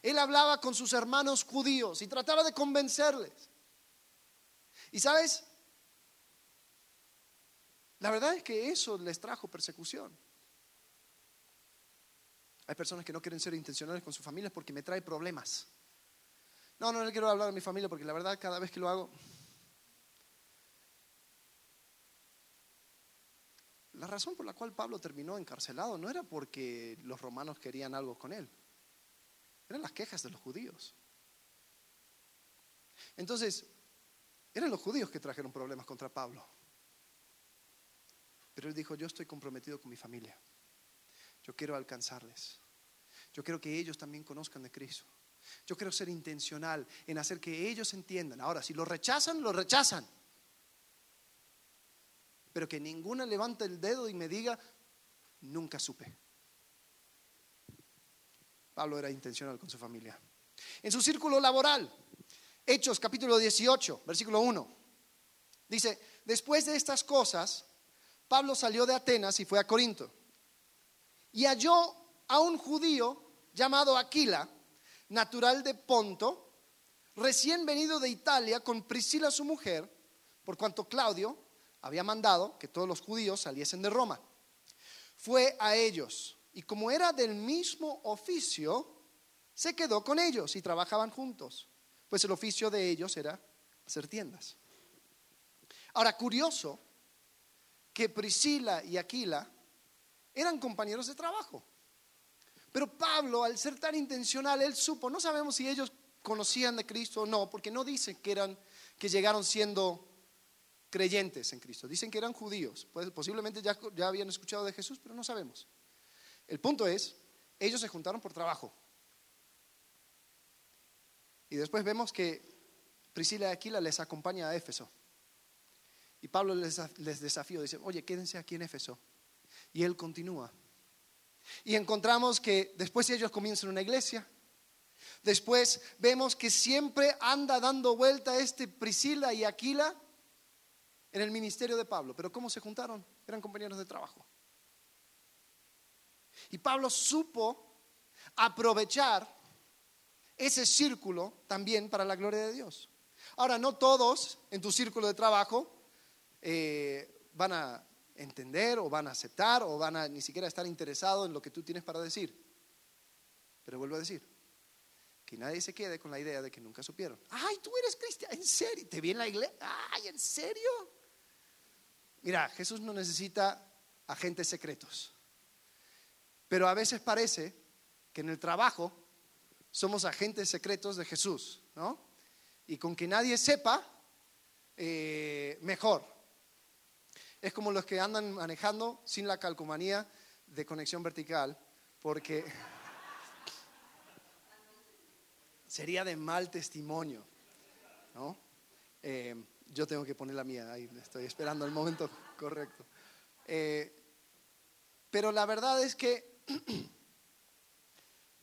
Él hablaba con sus hermanos judíos y trataba de convencerles. Y sabes, la verdad es que eso les trajo persecución. Hay personas que no quieren ser intencionales con sus familias porque me trae problemas. No, no le quiero hablar a mi familia porque la verdad cada vez que lo hago La razón por la cual Pablo terminó encarcelado no era porque los romanos querían algo con él, eran las quejas de los judíos. Entonces, eran los judíos que trajeron problemas contra Pablo. Pero él dijo, yo estoy comprometido con mi familia, yo quiero alcanzarles, yo quiero que ellos también conozcan de Cristo. Yo quiero ser intencional en hacer que ellos entiendan. Ahora, si lo rechazan, lo rechazan pero que ninguna levante el dedo y me diga, nunca supe. Pablo era intencional con su familia. En su círculo laboral, Hechos capítulo 18, versículo 1, dice, después de estas cosas, Pablo salió de Atenas y fue a Corinto. Y halló a un judío llamado Aquila, natural de Ponto, recién venido de Italia con Priscila su mujer, por cuanto Claudio había mandado que todos los judíos saliesen de Roma. Fue a ellos y como era del mismo oficio, se quedó con ellos y trabajaban juntos, pues el oficio de ellos era hacer tiendas. Ahora, curioso que Priscila y Aquila eran compañeros de trabajo. Pero Pablo, al ser tan intencional, él supo, no sabemos si ellos conocían de Cristo o no, porque no dice que eran que llegaron siendo creyentes en Cristo. Dicen que eran judíos, pues posiblemente ya, ya habían escuchado de Jesús, pero no sabemos. El punto es, ellos se juntaron por trabajo. Y después vemos que Priscila y Aquila les acompaña a Éfeso. Y Pablo les, les desafío, dice, oye, quédense aquí en Éfeso. Y él continúa. Y encontramos que después ellos comienzan una iglesia. Después vemos que siempre anda dando vuelta este Priscila y Aquila en el ministerio de Pablo. Pero ¿cómo se juntaron? Eran compañeros de trabajo. Y Pablo supo aprovechar ese círculo también para la gloria de Dios. Ahora, no todos en tu círculo de trabajo eh, van a entender o van a aceptar o van a ni siquiera estar interesados en lo que tú tienes para decir. Pero vuelvo a decir, que nadie se quede con la idea de que nunca supieron. Ay, tú eres cristiano, ¿en serio? ¿Te vi en la iglesia? Ay, ¿en serio? Mira, Jesús no necesita agentes secretos. Pero a veces parece que en el trabajo somos agentes secretos de Jesús, ¿no? Y con que nadie sepa, eh, mejor. Es como los que andan manejando sin la calcomanía de conexión vertical, porque sería de mal testimonio, ¿no? Eh, yo tengo que poner la mía, ahí estoy esperando el momento correcto. Eh, pero la verdad es que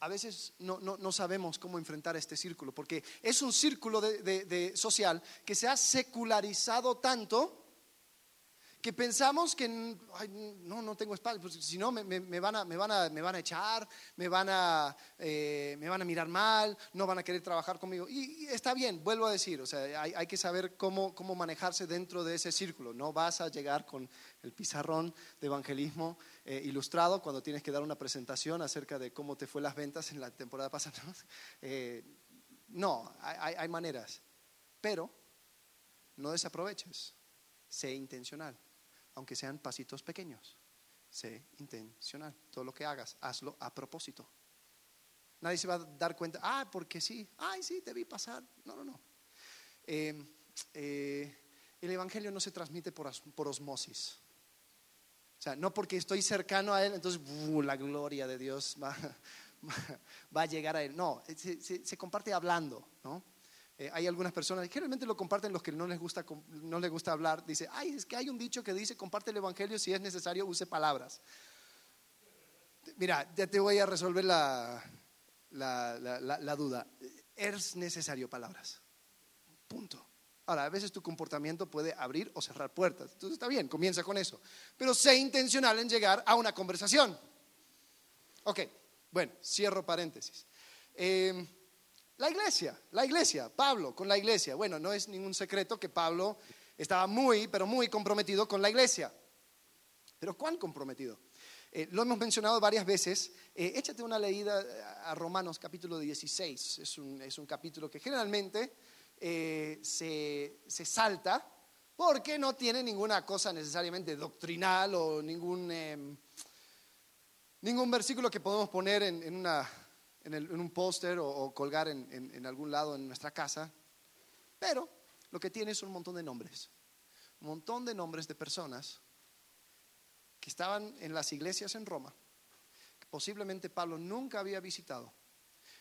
a veces no, sabemos cómo enfrentar este círculo, porque es un círculo de, social que se ha secularizado tanto que pensamos que no, no tengo espalda, pues, si no me, van a, me, van a, me van a echar, me van a, eh, me van a mirar mal, no van a querer trabajar conmigo. Y, está bien, vuelvo a decir, o sea, hay, que saber cómo, cómo manejarse dentro de ese círculo. No vas a llegar con el pizarrón de evangelismo eh, ilustrado cuando tienes que dar una presentación acerca de cómo te fue las ventas en la temporada pasada. Eh, no, hay, hay maneras, pero no desaproveches, sé intencional aunque sean pasitos pequeños. Sé intencional. Todo lo que hagas, hazlo a propósito. Nadie se va a dar cuenta, ah, porque sí, ay, sí, te vi pasar. No, no, no. Eh, eh, el Evangelio no se transmite por, osmosis. O sea, no porque estoy cercano a Él, entonces la gloria de Dios va, va, a llegar a Él. No, se, comparte hablando, ¿no? Eh, hay algunas personas, generalmente lo comparten los que no les, gusta, no les gusta hablar, dice, ay, es que hay un dicho que dice, comparte el Evangelio, si es necesario, use palabras. Mira, ya te voy a resolver la, la, duda. Es necesario palabras. Punto. Ahora, a veces tu comportamiento puede abrir o cerrar puertas. Entonces está bien, comienza con eso. Pero sé intencional en llegar a una conversación. Ok, bueno, cierro paréntesis. Eh, la iglesia, la iglesia, Pablo con la iglesia. Bueno, no es ningún secreto que Pablo estaba muy, pero muy comprometido con la iglesia. Pero ¿cuán comprometido? Eh, lo hemos mencionado varias veces. Eh, échate una leída a Romanos capítulo 16. Es un, es un capítulo que generalmente eh, se, se, salta porque no tiene ninguna cosa necesariamente doctrinal o ningún, em, ningún versículo que podemos poner en una en, un póster o, colgar en, algún lado en nuestra casa, pero lo que tiene es un montón de nombres, un montón de nombres de personas que estaban en las iglesias en Roma, que posiblemente Pablo nunca había visitado,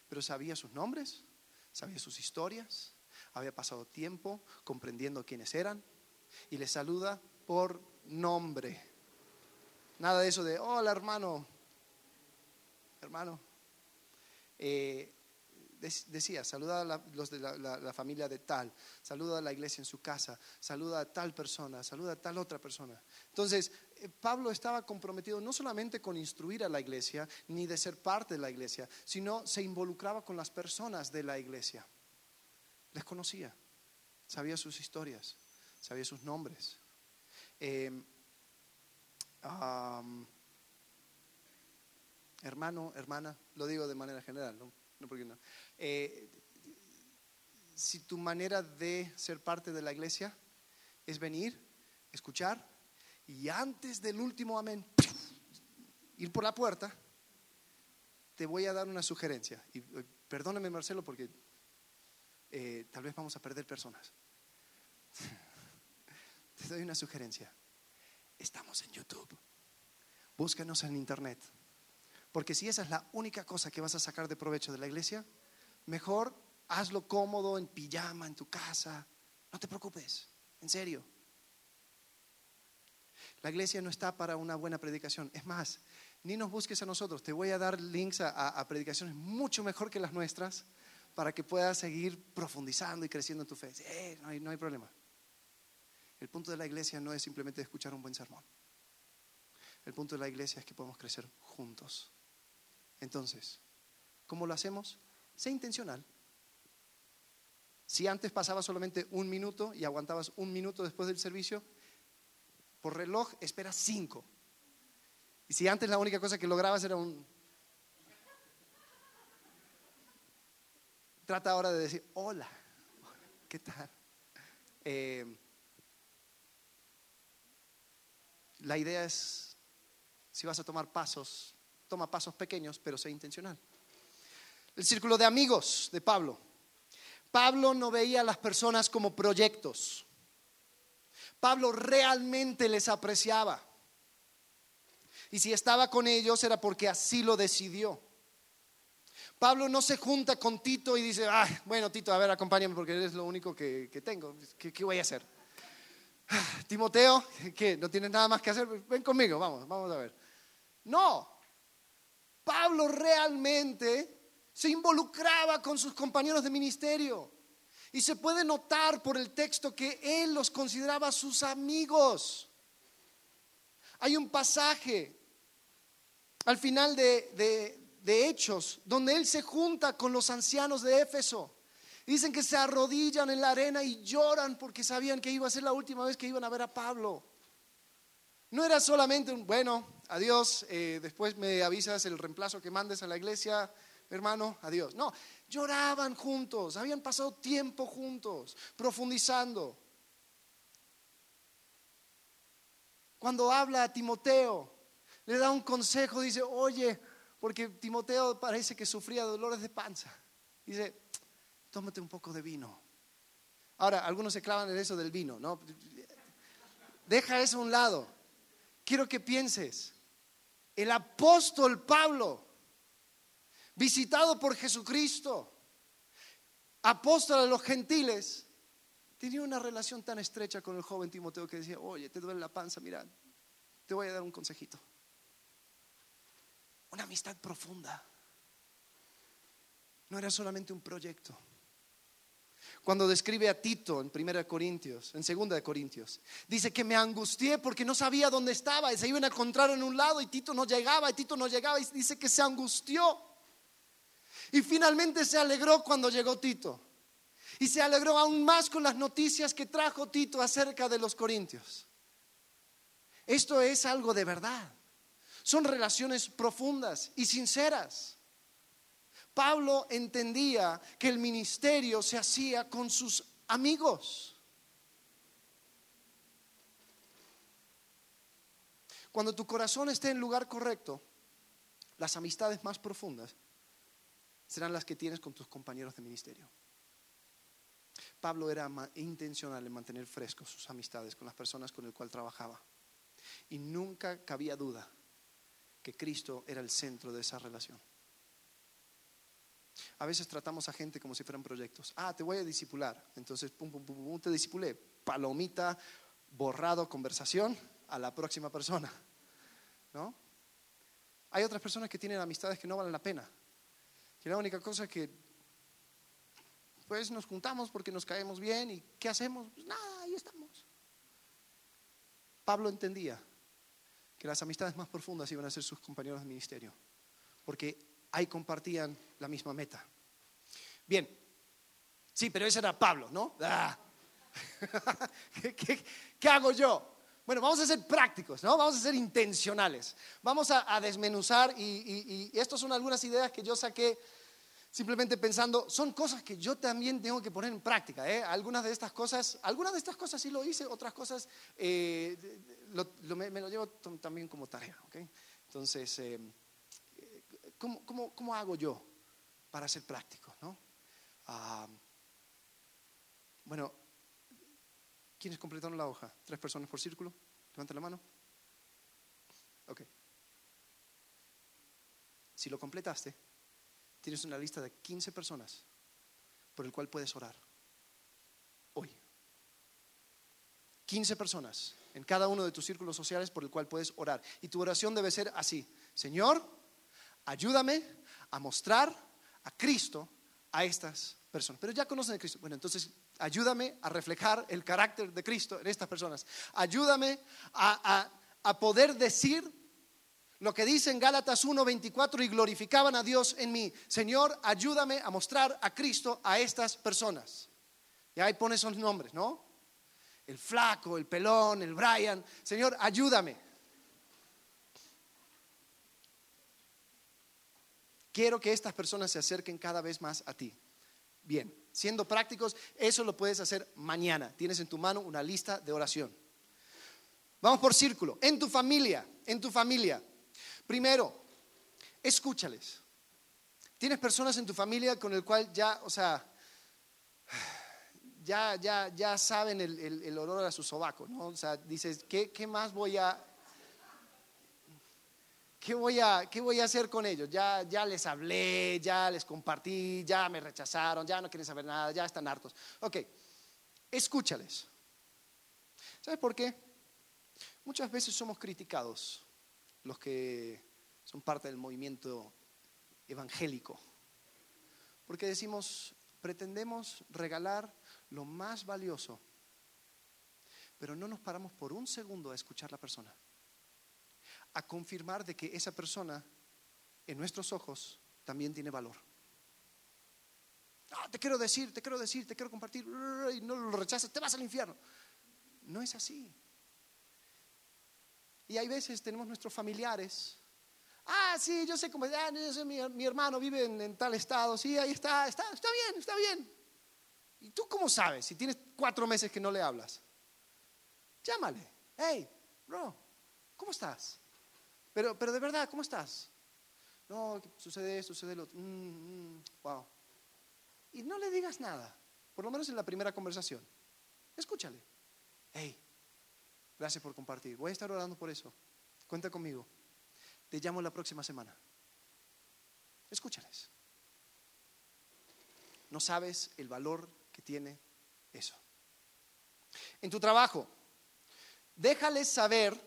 pero sabía sus nombres, sabía sus historias, había pasado tiempo comprendiendo quiénes eran y les saluda por nombre. Nada de eso de, hola hermano, hermano, eh, decía, saluda a los de la, familia de tal, saluda a la iglesia en su casa, saluda a tal persona, saluda a tal otra persona. Entonces, eh, Pablo estaba comprometido no solamente con instruir a la iglesia, ni de ser parte de la iglesia, sino se involucraba con las personas de la iglesia. Les conocía, sabía sus historias, sabía sus nombres. Eh, hermano, hermana, lo digo de manera general, no, porque no. Eh, si tu manera de ser parte de la iglesia es venir, escuchar y antes del último amén, ir por la puerta, te voy a dar una sugerencia. Y eh, perdóname Marcelo porque eh, tal vez vamos a perder personas. Te doy una sugerencia. Estamos en YouTube. Búscanos en internet. Porque si esa es la única cosa que vas a sacar de provecho de la iglesia, mejor hazlo cómodo, en pijama, en tu casa. No te preocupes, en serio. La iglesia no está para una buena predicación. Es más, ni nos busques a nosotros. Te voy a dar links a, predicaciones mucho mejor que las nuestras para que puedas seguir profundizando y creciendo en tu fe. Eh, no, hay, no hay problema. El punto de la iglesia no es simplemente escuchar un buen sermón. El punto de la iglesia es que podemos crecer juntos. Entonces, ¿cómo lo hacemos? Sé intencional. Si antes pasaba solamente un minuto y aguantabas un minuto después del servicio, Por reloj espera cinco. Y si antes la única cosa que lograbas era un... Trata ahora de decir, hola, ¿qué tal? Eh, la idea es, si vas a tomar pasos, toma pasos pequeños, pero sé intencional. El círculo de amigos de Pablo. Pablo no veía a las personas como proyectos. Pablo realmente les apreciaba. Y si estaba con ellos era porque así lo decidió. Pablo no se junta con Tito y dice, Ay, bueno, Tito, a ver, acompáñame porque eres lo único que, tengo. ¿Qué, voy a hacer? Timoteo, ¿qué? ¿No tienes nada más que hacer? Ven conmigo, vamos, vamos a ver. No, Pablo realmente se involucraba con sus compañeros de ministerio. Y se puede notar por el texto que él los consideraba sus amigos. Hay un pasaje al final de, Hechos donde él se junta con los ancianos de Éfeso. Dicen que se arrodillan en la arena y lloran porque sabían que iba a ser la última vez que iban a ver a Pablo. No era solamente un, bueno, adiós, eh, después me avisas el reemplazo que mandes a la iglesia, hermano, adiós. No, lloraban juntos, habían pasado tiempo juntos, profundizando. Cuando habla a Timoteo, le da un consejo, dice, oye, porque Timoteo parece que sufría dolores de panza. Dice, tómate un poco de vino. Ahora, algunos se clavan en eso del vino, ¿no? Deja eso a un lado. Quiero que pienses, el apóstol Pablo visitado por Jesucristo, apóstol de los gentiles, tenía una relación tan estrecha con el joven Timoteo que decía, oye, te duele la panza, mira, te voy a dar un consejito. Una amistad profunda. No era solamente un proyecto. Cuando describe a Tito en 1 Corintios, en 2 Corintios, dice que me angustié porque no sabía dónde estaba y se iban a encontrar en un lado y Tito no llegaba y Tito no llegaba y dice que se angustió. Y finalmente se alegró cuando llegó Tito. Y se alegró aún más con las noticias que trajo Tito acerca de los corintios. Esto es algo de verdad. Son relaciones profundas y sinceras. Pablo entendía que el ministerio se hacía con sus amigos. Cuando tu corazón esté en lugar correcto, las amistades más profundas serán las que tienes con tus compañeros de ministerio. Pablo era intencional en mantener frescos sus amistades con las personas con las cuales trabajaba. Y nunca cabía duda que Cristo era el centro de esa relación. A veces tratamos a gente como si fueran proyectos. Ah, te voy a disipular. Entonces, pum, pum, pum, pum, te disipulé. Palomita, borrado, conversación, a la próxima persona. ¿No? Hay otras personas que tienen amistades que no valen la pena que la única cosa que pues nos juntamos porque nos caemos bien y ¿qué hacemos? Pues nada, ahí estamos. Pablo entendía que las amistades más profundas iban a ser sus compañeros de ministerio, porque ahí compartían la misma meta. Bien, sí, pero ese era Pablo, ¿no? Ah. ¿Qué, hago yo? Bueno, vamos a ser prácticos, ¿no? Vamos a ser intencionales. Vamos a, desmenuzar y, y, y estas son algunas ideas que yo saqué simplemente pensando, son cosas que yo también tengo que poner en práctica. ¿eh? Algunas de estas cosas, algunas de estas cosas sí lo hice, otras cosas eh, me, lo llevo también como tarea. Entonces, eh, ¿cómo, hago yo para ser práctico? ¿no? Ah, bueno, ¿quiénes completaron la hoja? ¿Tres personas por círculo? Levanten la mano. Ok. Si lo completaste, tienes una lista de 15 personas por el cual puedes orar. Hoy. 15 personas en cada uno de tus círculos sociales por el cual puedes orar. Y tu oración debe ser así. Señor, ayúdame a mostrar a Cristo a estas personas. Pero ya conocen a Cristo. Bueno, entonces ayúdame a reflejar el carácter de Cristo en estas personas. Ayúdame a, a poder decir lo que dice en Gálatas 1:24 y glorificaban a Dios en mí. Señor, ayúdame a mostrar a Cristo a estas personas. Y ahí pone esos nombres, ¿no? el flaco, el pelón, el Brian. Señor, ayúdame. Quiero que estas personas se acerquen cada vez más a ti. Bien, siendo prácticos, eso lo puedes hacer mañana. Tienes en tu mano una lista de oración. Vamos por círculo. En tu familia, en tu familia. Primero, escúchales. Tienes personas en tu familia con el cual ya, o sea, ya, ya, ya saben el, olor a su sobaco, ¿no? O sea, dices, ¿qué, qué más voy a, ¿Qué voy, a, ¿Qué voy a hacer con ellos? Ya, ya les hablé, ya les compartí, ya me rechazaron, ya no quieren saber nada, ya están hartos. Ok, escúchales. ¿Sabes por qué? Muchas veces somos criticados los que son parte del movimiento evangélico. Porque decimos, pretendemos regalar lo más valioso, pero no nos paramos por un segundo a escuchar a la persona, a confirmar de que esa persona en nuestros ojos también tiene valor. Ah, te quiero decir, te quiero decir, te quiero compartir, y no lo rechazas, te vas al infierno. No es así. Y hay veces tenemos nuestros familiares. Ah, sí, yo sé cómo, ah, mi, hermano vive en, tal estado, sí, ahí está, está, está bien, está bien. ¿Y tú cómo sabes si tienes cuatro meses que no le hablas? Llámale, hey, bro, ¿cómo estás? Pero, pero de verdad, ¿cómo estás? No, sucede esto, sucede lo otro. Mm, mm, wow. Y no le digas nada, por lo menos en la primera conversación. Escúchale. Hey, Gracias por compartir. Voy a estar orando por eso. Cuenta conmigo. Te llamo la próxima semana. Escúchales. No sabes el valor que tiene eso. En tu trabajo, déjales saber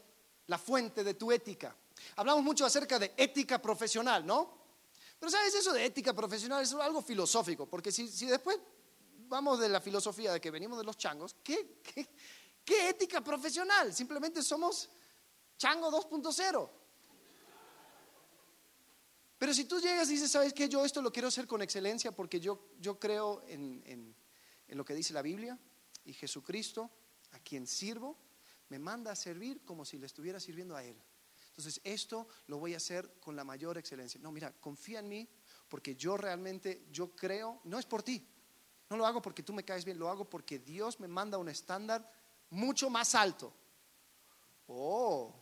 la fuente de tu ética. Hablamos mucho acerca de ética profesional, ¿no? Pero sabes, eso de ética profesional es algo filosófico, porque si, después vamos de la filosofía de que venimos de los changos, ¿qué, qué, ¿Qué ética profesional? Simplemente somos chango 2.0. Pero si tú llegas y dices, ¿sabes qué? Yo esto lo quiero hacer con excelencia porque yo, yo creo en, en lo que dice la Biblia y Jesucristo, a quien sirvo, me manda a servir como si le estuviera sirviendo a Él. Entonces, esto lo voy a hacer con la mayor excelencia. No, mira, confía en mí porque yo realmente, yo creo, no es por ti, no lo hago porque tú me caes bien, lo hago porque Dios me manda un estándar mucho más alto. Oh.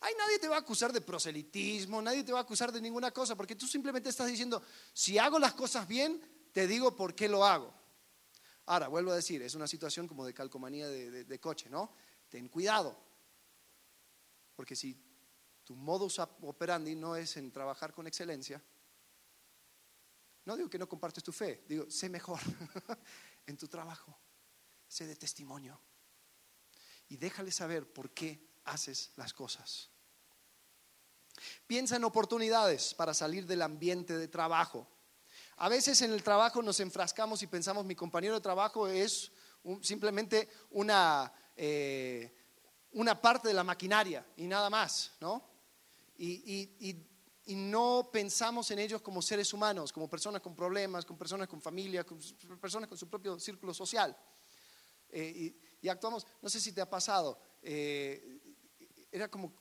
Ahí nadie te va a acusar de proselitismo, nadie te va a acusar de ninguna cosa, porque tú simplemente estás diciendo, si hago las cosas bien, te digo por qué lo hago. Ahora, vuelvo a decir, es una situación como de calcomanía de, de coche, ¿no? Ten cuidado, porque si tu modus operandi no es en trabajar con excelencia, no digo que no compartes tu fe, digo, sé mejor en tu trabajo sé de testimonio y déjale saber por qué haces las cosas. Piensa en oportunidades para salir del ambiente de trabajo. A veces en el trabajo nos enfrascamos y pensamos mi compañero de trabajo es simplemente una, eh, una parte de la maquinaria y nada más, ¿no? y no pensamos en ellos como seres humanos, como personas con problemas, con personas con familia, con personas con su propio círculo social. Eh, y, actuamos, no sé si te ha pasado, eh, era como,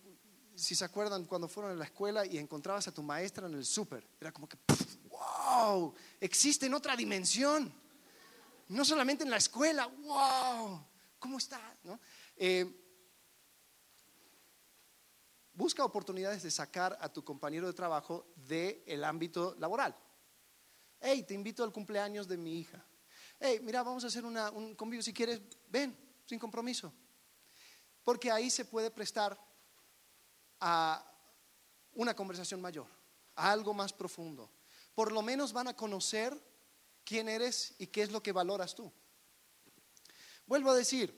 si se acuerdan, cuando fueron a la escuela y encontrabas a tu maestra en el súper, era como que, wow, existe en otra dimensión, no solamente en la escuela, wow, ¿cómo está? Eh, busca oportunidades de sacar a tu compañero de trabajo del ámbito laboral. Hey, te invito al cumpleaños de mi hija hey, mira, vamos a hacer un convivio, si quieres, ven, sin compromiso. Porque ahí se puede prestar a una conversación mayor, a algo más profundo. Por lo menos van a conocer quién eres y qué es lo que valoras tú. Vuelvo a decir,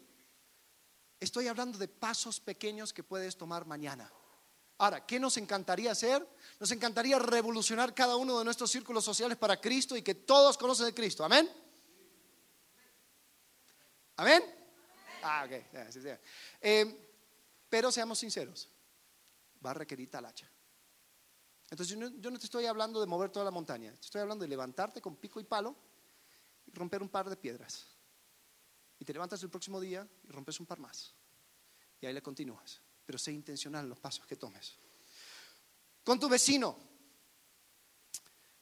estoy hablando de pasos pequeños que puedes tomar mañana. Ahora, ¿qué nos encantaría hacer? Nos encantaría revolucionar cada uno de nuestros círculos sociales para Cristo y que todos conocen de Cristo. Amén. ¿Amén? Ah, ok. Eh, pero seamos sinceros, va a requerir talacha. Entonces yo no, te estoy hablando de mover toda la montaña, te estoy hablando de levantarte con pico y palo y romper un par de piedras. Y te levantas el próximo día y rompes un par más. Y ahí le continúas. Pero sé intencional en los pasos que tomes. Con tu vecino,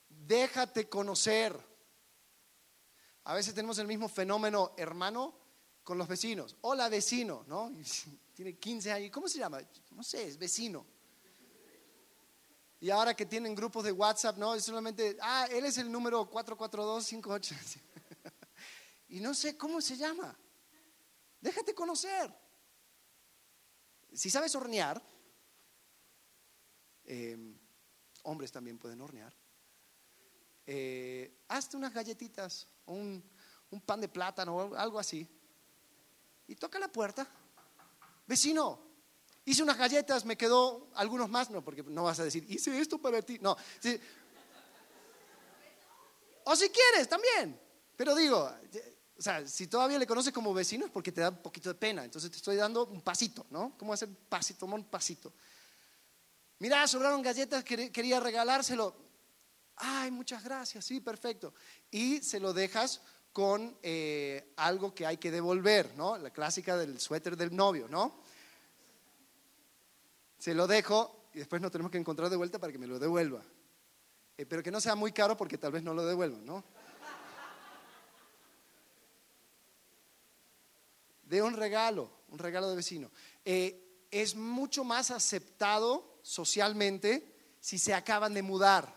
déjate conocer. A veces tenemos el mismo fenómeno hermano con los vecinos. Hola vecino, ¿no? Tiene 15 años. ¿Cómo se llama? No sé, es vecino. Y ahora que tienen grupos de WhatsApp, ¿no? Es solamente, ah, él es el número 44258. y no sé cómo se llama. Déjate conocer. Si sabes hornear, eh, hombres también pueden hornear, eh, hazte unas galletitas, un, un pan de plátano o algo así, y toca la puerta. Vecino, hice unas galletas, me quedó algunos más, no, porque no vas a decir, hice esto para ti, no. O si quieres, también. Pero digo, o sea, si todavía le conoces como vecino es porque te da un poquito de pena. Entonces te estoy dando un pasito, ¿no? ¿Cómo hacer un pasito? Toma un pasito. Mira, sobraron galletas, quería regalárselo. Ay, muchas gracias, sí, perfecto. Y se lo dejas con eh, algo que hay que devolver, ¿no? La clásica del suéter del novio, ¿no? Se lo dejo y después nos tenemos que encontrar de vuelta para que me lo devuelva. Eh, pero que no sea muy caro porque tal vez no lo devuelvan, ¿no? De un regalo, un regalo de vecino. Eh, es mucho más aceptado socialmente si se acaban de mudar.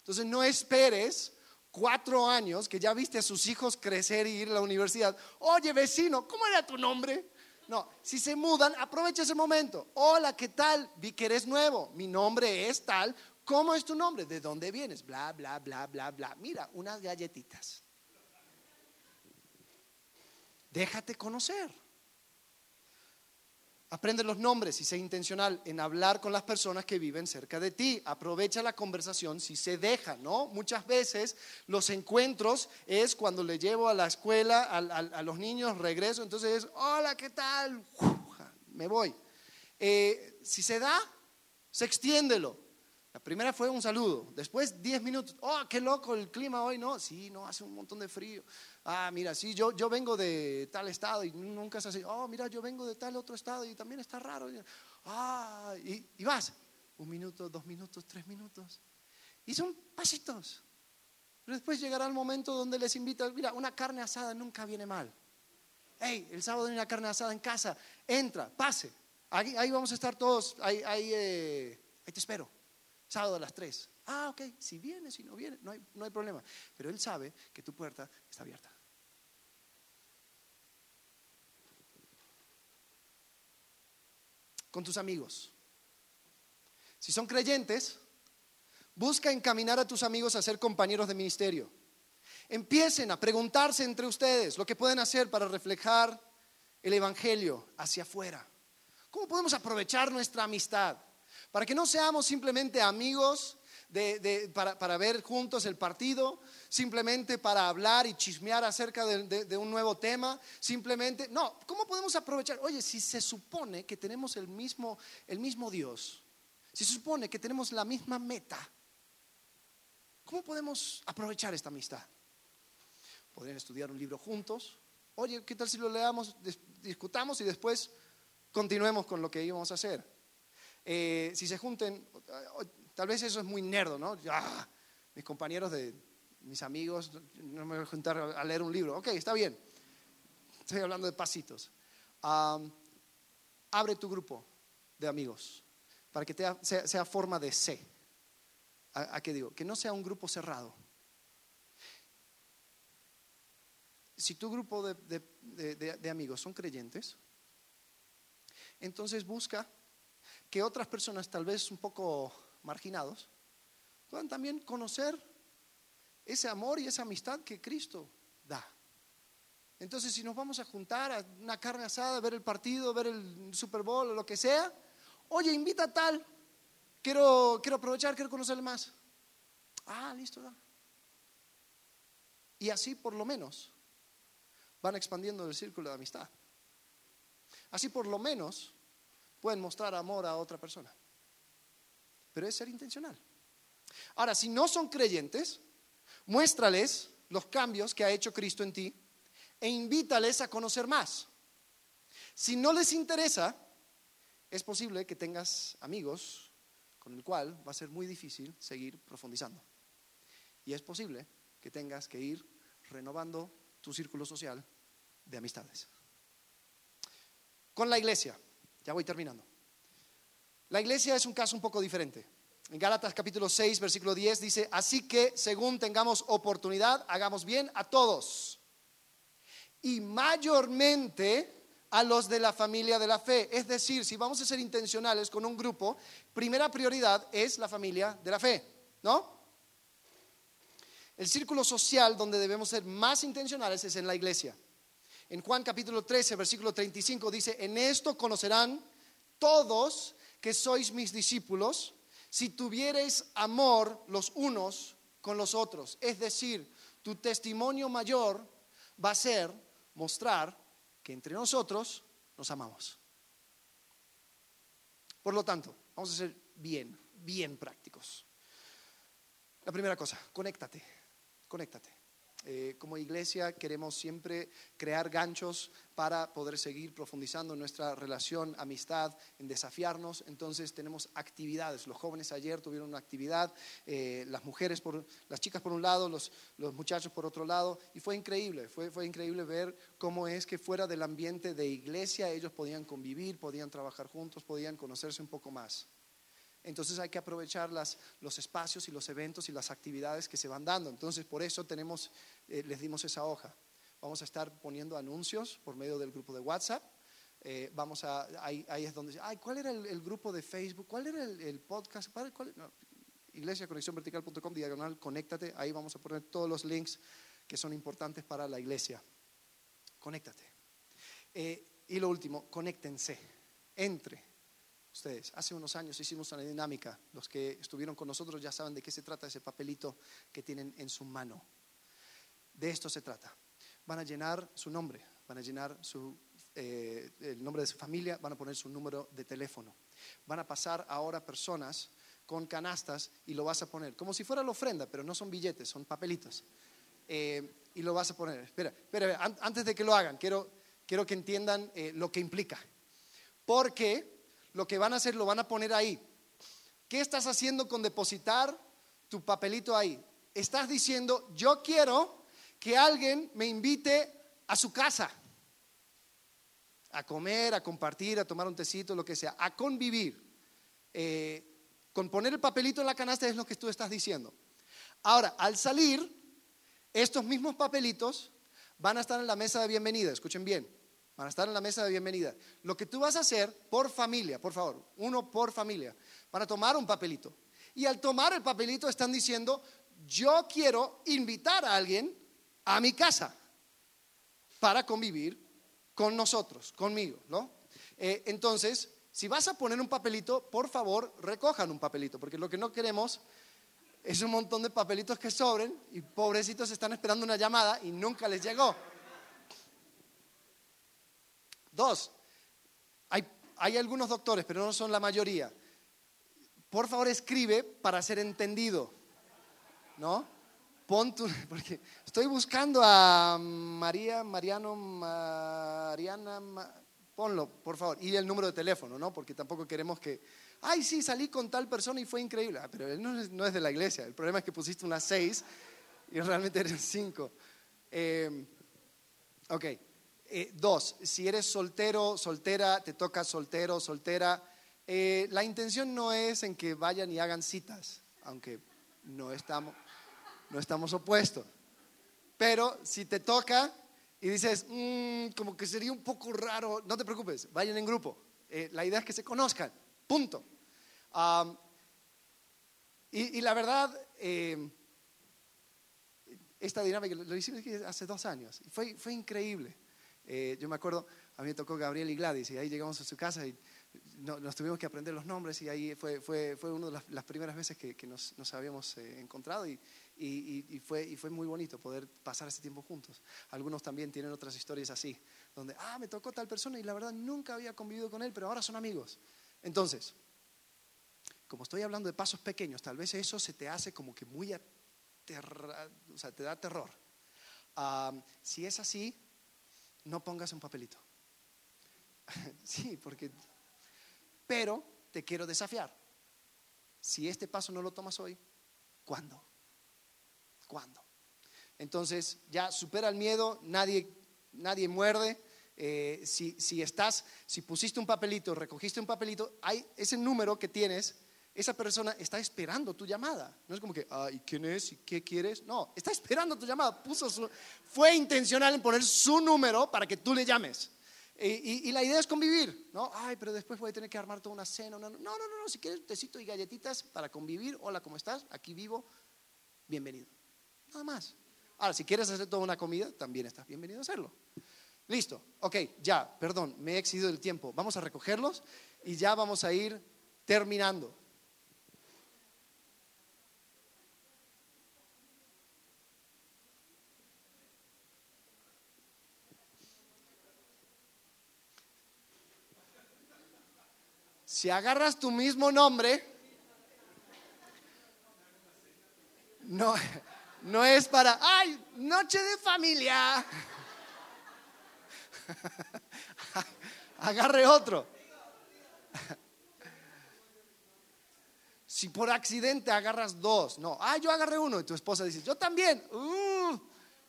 Entonces no esperes cuatro años que ya viste a sus hijos crecer y ir a la universidad. Oye, vecino, ¿cómo era tu nombre? No, si se mudan, aprovecha ese momento. Hola, ¿qué tal? Vi que eres nuevo. Mi nombre es tal. ¿Cómo es tu nombre? ¿De dónde vienes? Bla, bla, bla, bla, bla. Mira, unas galletitas. Déjate conocer. Aprende los nombres y sé intencional en hablar con las personas que viven cerca de ti. Aprovecha la conversación si se deja, ¿no? Muchas veces los encuentros es cuando le llevo a la escuela a, los niños, regreso, entonces es, hola, ¿qué tal? me voy. Eh, si se da, se extiéndelo. La primera fue un saludo, después 10 minutos. Oh, qué loco el clima hoy, ¿no? Sí, no, hace un montón de frío. Ah, mira, sí, yo, yo vengo de tal estado y nunca se hace. Oh, mira, yo vengo de tal otro estado y también está raro. Ah, y, y vas. Un minuto, dos minutos, tres minutos. Y son pasitos. Pero después llegará el momento donde les invita, mira, una carne asada nunca viene mal. Hey, el sábado hay una carne asada en casa, entra, pase. Ahí, ahí vamos a estar todos, ahí, ahí, eh, te espero. Sábado a las 3. Ah, ok, si viene, si no viene, no hay, no hay problema. Pero Él sabe que tu puerta está abierta. Con tus amigos. Si son creyentes, busca encaminar a tus amigos a ser compañeros de ministerio. Empiecen a preguntarse entre ustedes lo que pueden hacer para reflejar el Evangelio hacia afuera. ¿Cómo podemos aprovechar nuestra amistad? Para que no seamos simplemente amigos para, ver juntos el partido, simplemente para hablar y chismear acerca de, un nuevo tema, simplemente, no, ¿cómo podemos aprovechar? Oye, si se supone que tenemos el mismo, el mismo Dios, si se supone que tenemos la misma meta, ¿cómo podemos aprovechar esta amistad? Podrían estudiar un libro juntos. Oye, ¿qué tal si lo leamos, discutamos y después continuemos con lo que íbamos a hacer? Eh, si se junten, tal vez eso es muy nerdo, ¿no? mis compañeros de mis amigos, no me voy a juntar a leer un libro. Ok, está bien. Estoy hablando de pasitos. abre tu grupo de amigos para que sea, forma de C. ¿A, qué digo? Que no sea un grupo cerrado. Si tu grupo de amigos son creyentes, entonces busca que otras personas, tal vez un poco marginados, puedan también conocer ese amor y esa amistad que Cristo da. Entonces, si nos vamos a juntar a una carne asada, ver el partido, ver el Super Bowl o lo que sea, oye, invita a tal, quiero, quiero aprovechar, quiero conocerle más. Ah, listo, da. Y así por lo menos van expandiendo el círculo de amistad. Así por lo menos pueden mostrar amor a otra persona. Pero es ser intencional. Ahora, si no son creyentes, muéstrales los cambios que ha hecho Cristo en ti. e invítales a conocer más. Si no les interesa, es posible que tengas amigos con el cual va a ser muy difícil seguir profundizando. Y es posible que tengas que ir renovando tu círculo social de amistades. Con la iglesia, ya voy terminando. La iglesia es un caso un poco diferente. En Gálatas capítulo 6, versículo 10 dice, así que según tengamos oportunidad, hagamos bien a todos. Y mayormente a los de la familia de la fe. Es decir, si vamos a ser intencionales con un grupo, primera prioridad es la familia de la fe, ¿no? El círculo social donde debemos ser más intencionales es en la iglesia. En Juan capítulo 13, versículo 35 dice, en esto conocerán todos que sois mis discípulos si tuviereis amor los unos con los otros. Es decir, tu testimonio mayor va a ser mostrar que entre nosotros nos amamos. Por lo tanto, vamos a ser bien, bien prácticos. La primera cosa, conéctate, conéctate. Eh, como iglesia queremos siempre crear ganchos para poder seguir profundizando nuestra relación, amistad, en desafiarnos. Entonces tenemos actividades. Los jóvenes ayer tuvieron una actividad, eh, las mujeres, por, las chicas por un lado, los, los, muchachos por otro lado, y fue increíble, fue, fue increíble ver cómo es que fuera del ambiente de iglesia ellos podían convivir, podían trabajar juntos, podían conocerse un poco más. Entonces hay que aprovechar los espacios y los eventos y las actividades que se van dando. Entonces por eso tenemos, eh, les dimos esa hoja. Vamos a estar poniendo anuncios por medio del grupo de WhatsApp. Eh, vamos a, ahí, es donde, ay, ¿cuál era el, grupo de Facebook? ¿Cuál era el, podcast? ¿Cuál, cuál, diagonal, conéctate. Ahí vamos a poner todos los links que son importantes para la iglesia. Conéctate. Eh, y lo último, conéctense. Entre ustedes. Hace unos años hicimos una dinámica. Los que estuvieron con nosotros ya saben de qué se trata ese papelito que tienen en su mano. De esto se trata. Van a llenar su nombre, van a llenar su, eh, el nombre de su familia, van a poner su número de teléfono. Van a pasar ahora personas con canastas y lo vas a poner, como si fuera la ofrenda, pero no son billetes, son papelitos. Eh, y lo vas a poner. Espera, espera, antes de que lo hagan, quiero, quiero que entiendan eh, lo que implica. Porque lo que van a hacer lo van a poner ahí. ¿Qué estás haciendo con depositar tu papelito ahí? Estás diciendo, yo quiero que alguien me invite a su casa, a comer, a compartir, a tomar un tecito, lo que sea, a convivir. Eh, con poner el papelito en la canasta es lo que tú estás diciendo. Ahora, al salir, estos mismos papelitos van a estar en la mesa de bienvenida, escuchen bien. Van a estar en la mesa de bienvenida. Lo que tú vas a hacer por familia, por favor, uno por familia, van a tomar un papelito. Y al tomar el papelito están diciendo, yo quiero invitar a alguien a mi casa para convivir con nosotros, conmigo, ¿no? Eh, entonces, si vas a poner un papelito, por favor, recojan un papelito, porque lo que no queremos es un montón de papelitos que sobren y pobrecitos están esperando una llamada y nunca les llegó. Dos, hay, algunos doctores, pero no son la mayoría. Por favor, escribe para ser entendido. ¿No? Pon tu, porque estoy buscando a María, Mariano, Mariana, ponlo, por favor, y el número de teléfono, ¿no? Porque tampoco queremos que, ay, sí, salí con tal persona y fue increíble. Ah, pero él no es, de la iglesia, el problema es que pusiste una seis y realmente eran cinco. Eh, ok, eh, dos, si eres soltero, soltera, te toca soltero, soltera, eh, la intención no es en que vayan y hagan citas, aunque no estamos, no estamos opuestos. Pero si te toca y dices, mm, como que sería un poco raro, no te preocupes, vayan en grupo. Eh, la idea es que se conozcan, punto. y, la verdad, esta dinámica lo hicimos hace dos años y fue, fue increíble. Eh, yo me acuerdo, a mí me tocó Gabriel y Gladys, y ahí llegamos a su casa y nos tuvimos que aprender los nombres, y ahí fue, fue, fue una de las, primeras veces que, nos, nos, habíamos eh, encontrado, y, y, fue, y fue muy bonito poder pasar ese tiempo juntos. Algunos también tienen otras historias así, donde, ah, me tocó tal persona y la verdad nunca había convivido con él, pero ahora son amigos. Entonces, como estoy hablando de pasos pequeños, tal vez eso se te hace como que muy aterra, o sea, te da terror. Ah, si es así, no pongas un papelito. sí, porque... Pero te quiero desafiar. Si este paso no lo tomas hoy, ¿cuándo? ¿Cuándo? Entonces ya supera el miedo, nadie, nadie muerde. Eh, si, si, estás, si pusiste un papelito, recogiste un papelito, hay ese número que tienes, esa persona está esperando tu llamada. No es como que, ah, ¿y quién es? ¿Y qué quieres? No, está esperando tu llamada. Puso fue intencional en poner su número para que tú le llames. Y, la idea es convivir, ¿no? Ay, pero después voy a tener que armar toda una cena. No, no, no, no, no. si quieres tecito y galletitas para convivir, hola, ¿cómo estás? Aquí vivo, bienvenido. Nada más. Ahora, si quieres hacer toda una comida, también estás bienvenido a hacerlo. Listo, ok, ya, perdón, me he excedido el tiempo. Vamos a recogerlos y ya vamos a ir terminando. Si agarras tu mismo nombre, no, no es para, ay, noche de familia. Agarre otro. Si por accidente agarras dos, no, ah, yo agarré uno y tu esposa dice, yo también. Uh,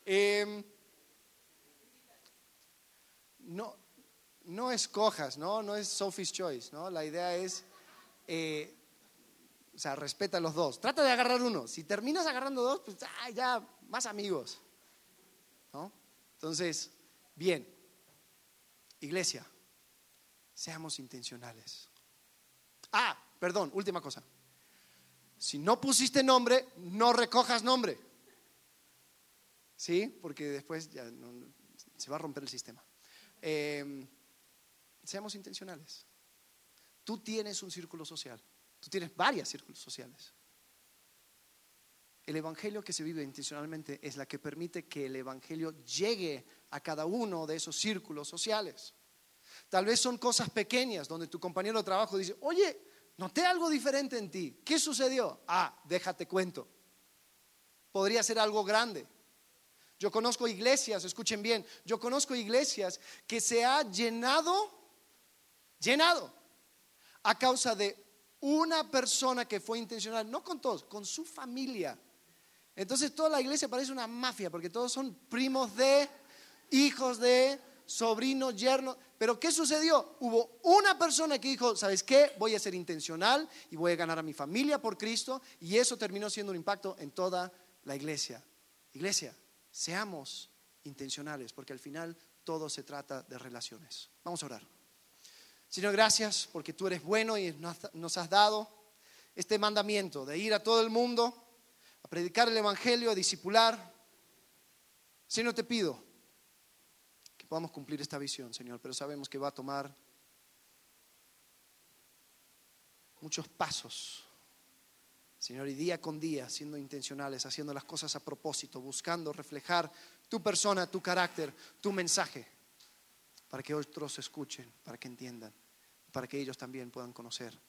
em, no, no escojas, ¿no? No es Sophie's Choice, ¿no? La idea es, eh, o sea, respeta los dos. Trata de agarrar uno. Si terminas agarrando dos, pues ya, más amigos, ¿no? Entonces, bien, iglesia, seamos intencionales. Ah, perdón, última cosa. Si no pusiste nombre, no recojas nombre. ¿Sí? Porque después ya se va a romper el sistema. Eh, Seamos intencionales. Tú tienes un círculo social. Tú tienes varios círculos sociales. El Evangelio que se vive intencionalmente es la que permite que el Evangelio llegue a cada uno de esos círculos sociales. Tal vez son cosas pequeñas donde tu compañero de trabajo dice, oye, noté algo diferente en ti. ¿Qué sucedió? Ah, déjate cuento. Podría ser algo grande. Yo conozco iglesias, escuchen bien, yo conozco iglesias que se ha llenado llenado a causa de una persona que fue intencional, no con todos, con su familia. Entonces toda la iglesia parece una mafia porque todos son primos de, hijos de, sobrinos, yernos. Pero ¿qué sucedió? Hubo una persona que dijo, ¿sabes qué? Voy a ser intencional y voy a ganar a mi familia por Cristo. Y eso terminó siendo un impacto en toda la iglesia. Iglesia, seamos intencionales porque al final todo se trata de relaciones. Vamos a orar. Señor, gracias porque tú eres bueno y nos has dado este mandamiento de ir a todo el mundo, a predicar el Evangelio, a discipular. Señor, te pido que podamos cumplir esta visión, Señor, pero sabemos que va a tomar muchos pasos. Señor, y día con día, siendo intencionales, haciendo las cosas a propósito, buscando reflejar tu persona, tu carácter, tu mensaje para que otros escuchen, para que entiendan, para que ellos también puedan conocer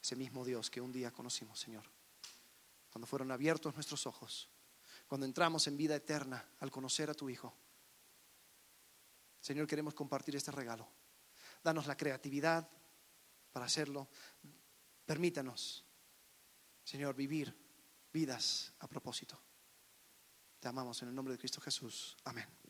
ese mismo Dios que un día conocimos, Señor. Cuando fueron abiertos nuestros ojos, cuando entramos en vida eterna al conocer a tu Hijo. Señor, queremos compartir este regalo. Danos la creatividad para hacerlo. Permítanos, Señor, vivir vidas a propósito. Te amamos en el nombre de Cristo Jesús. Amén.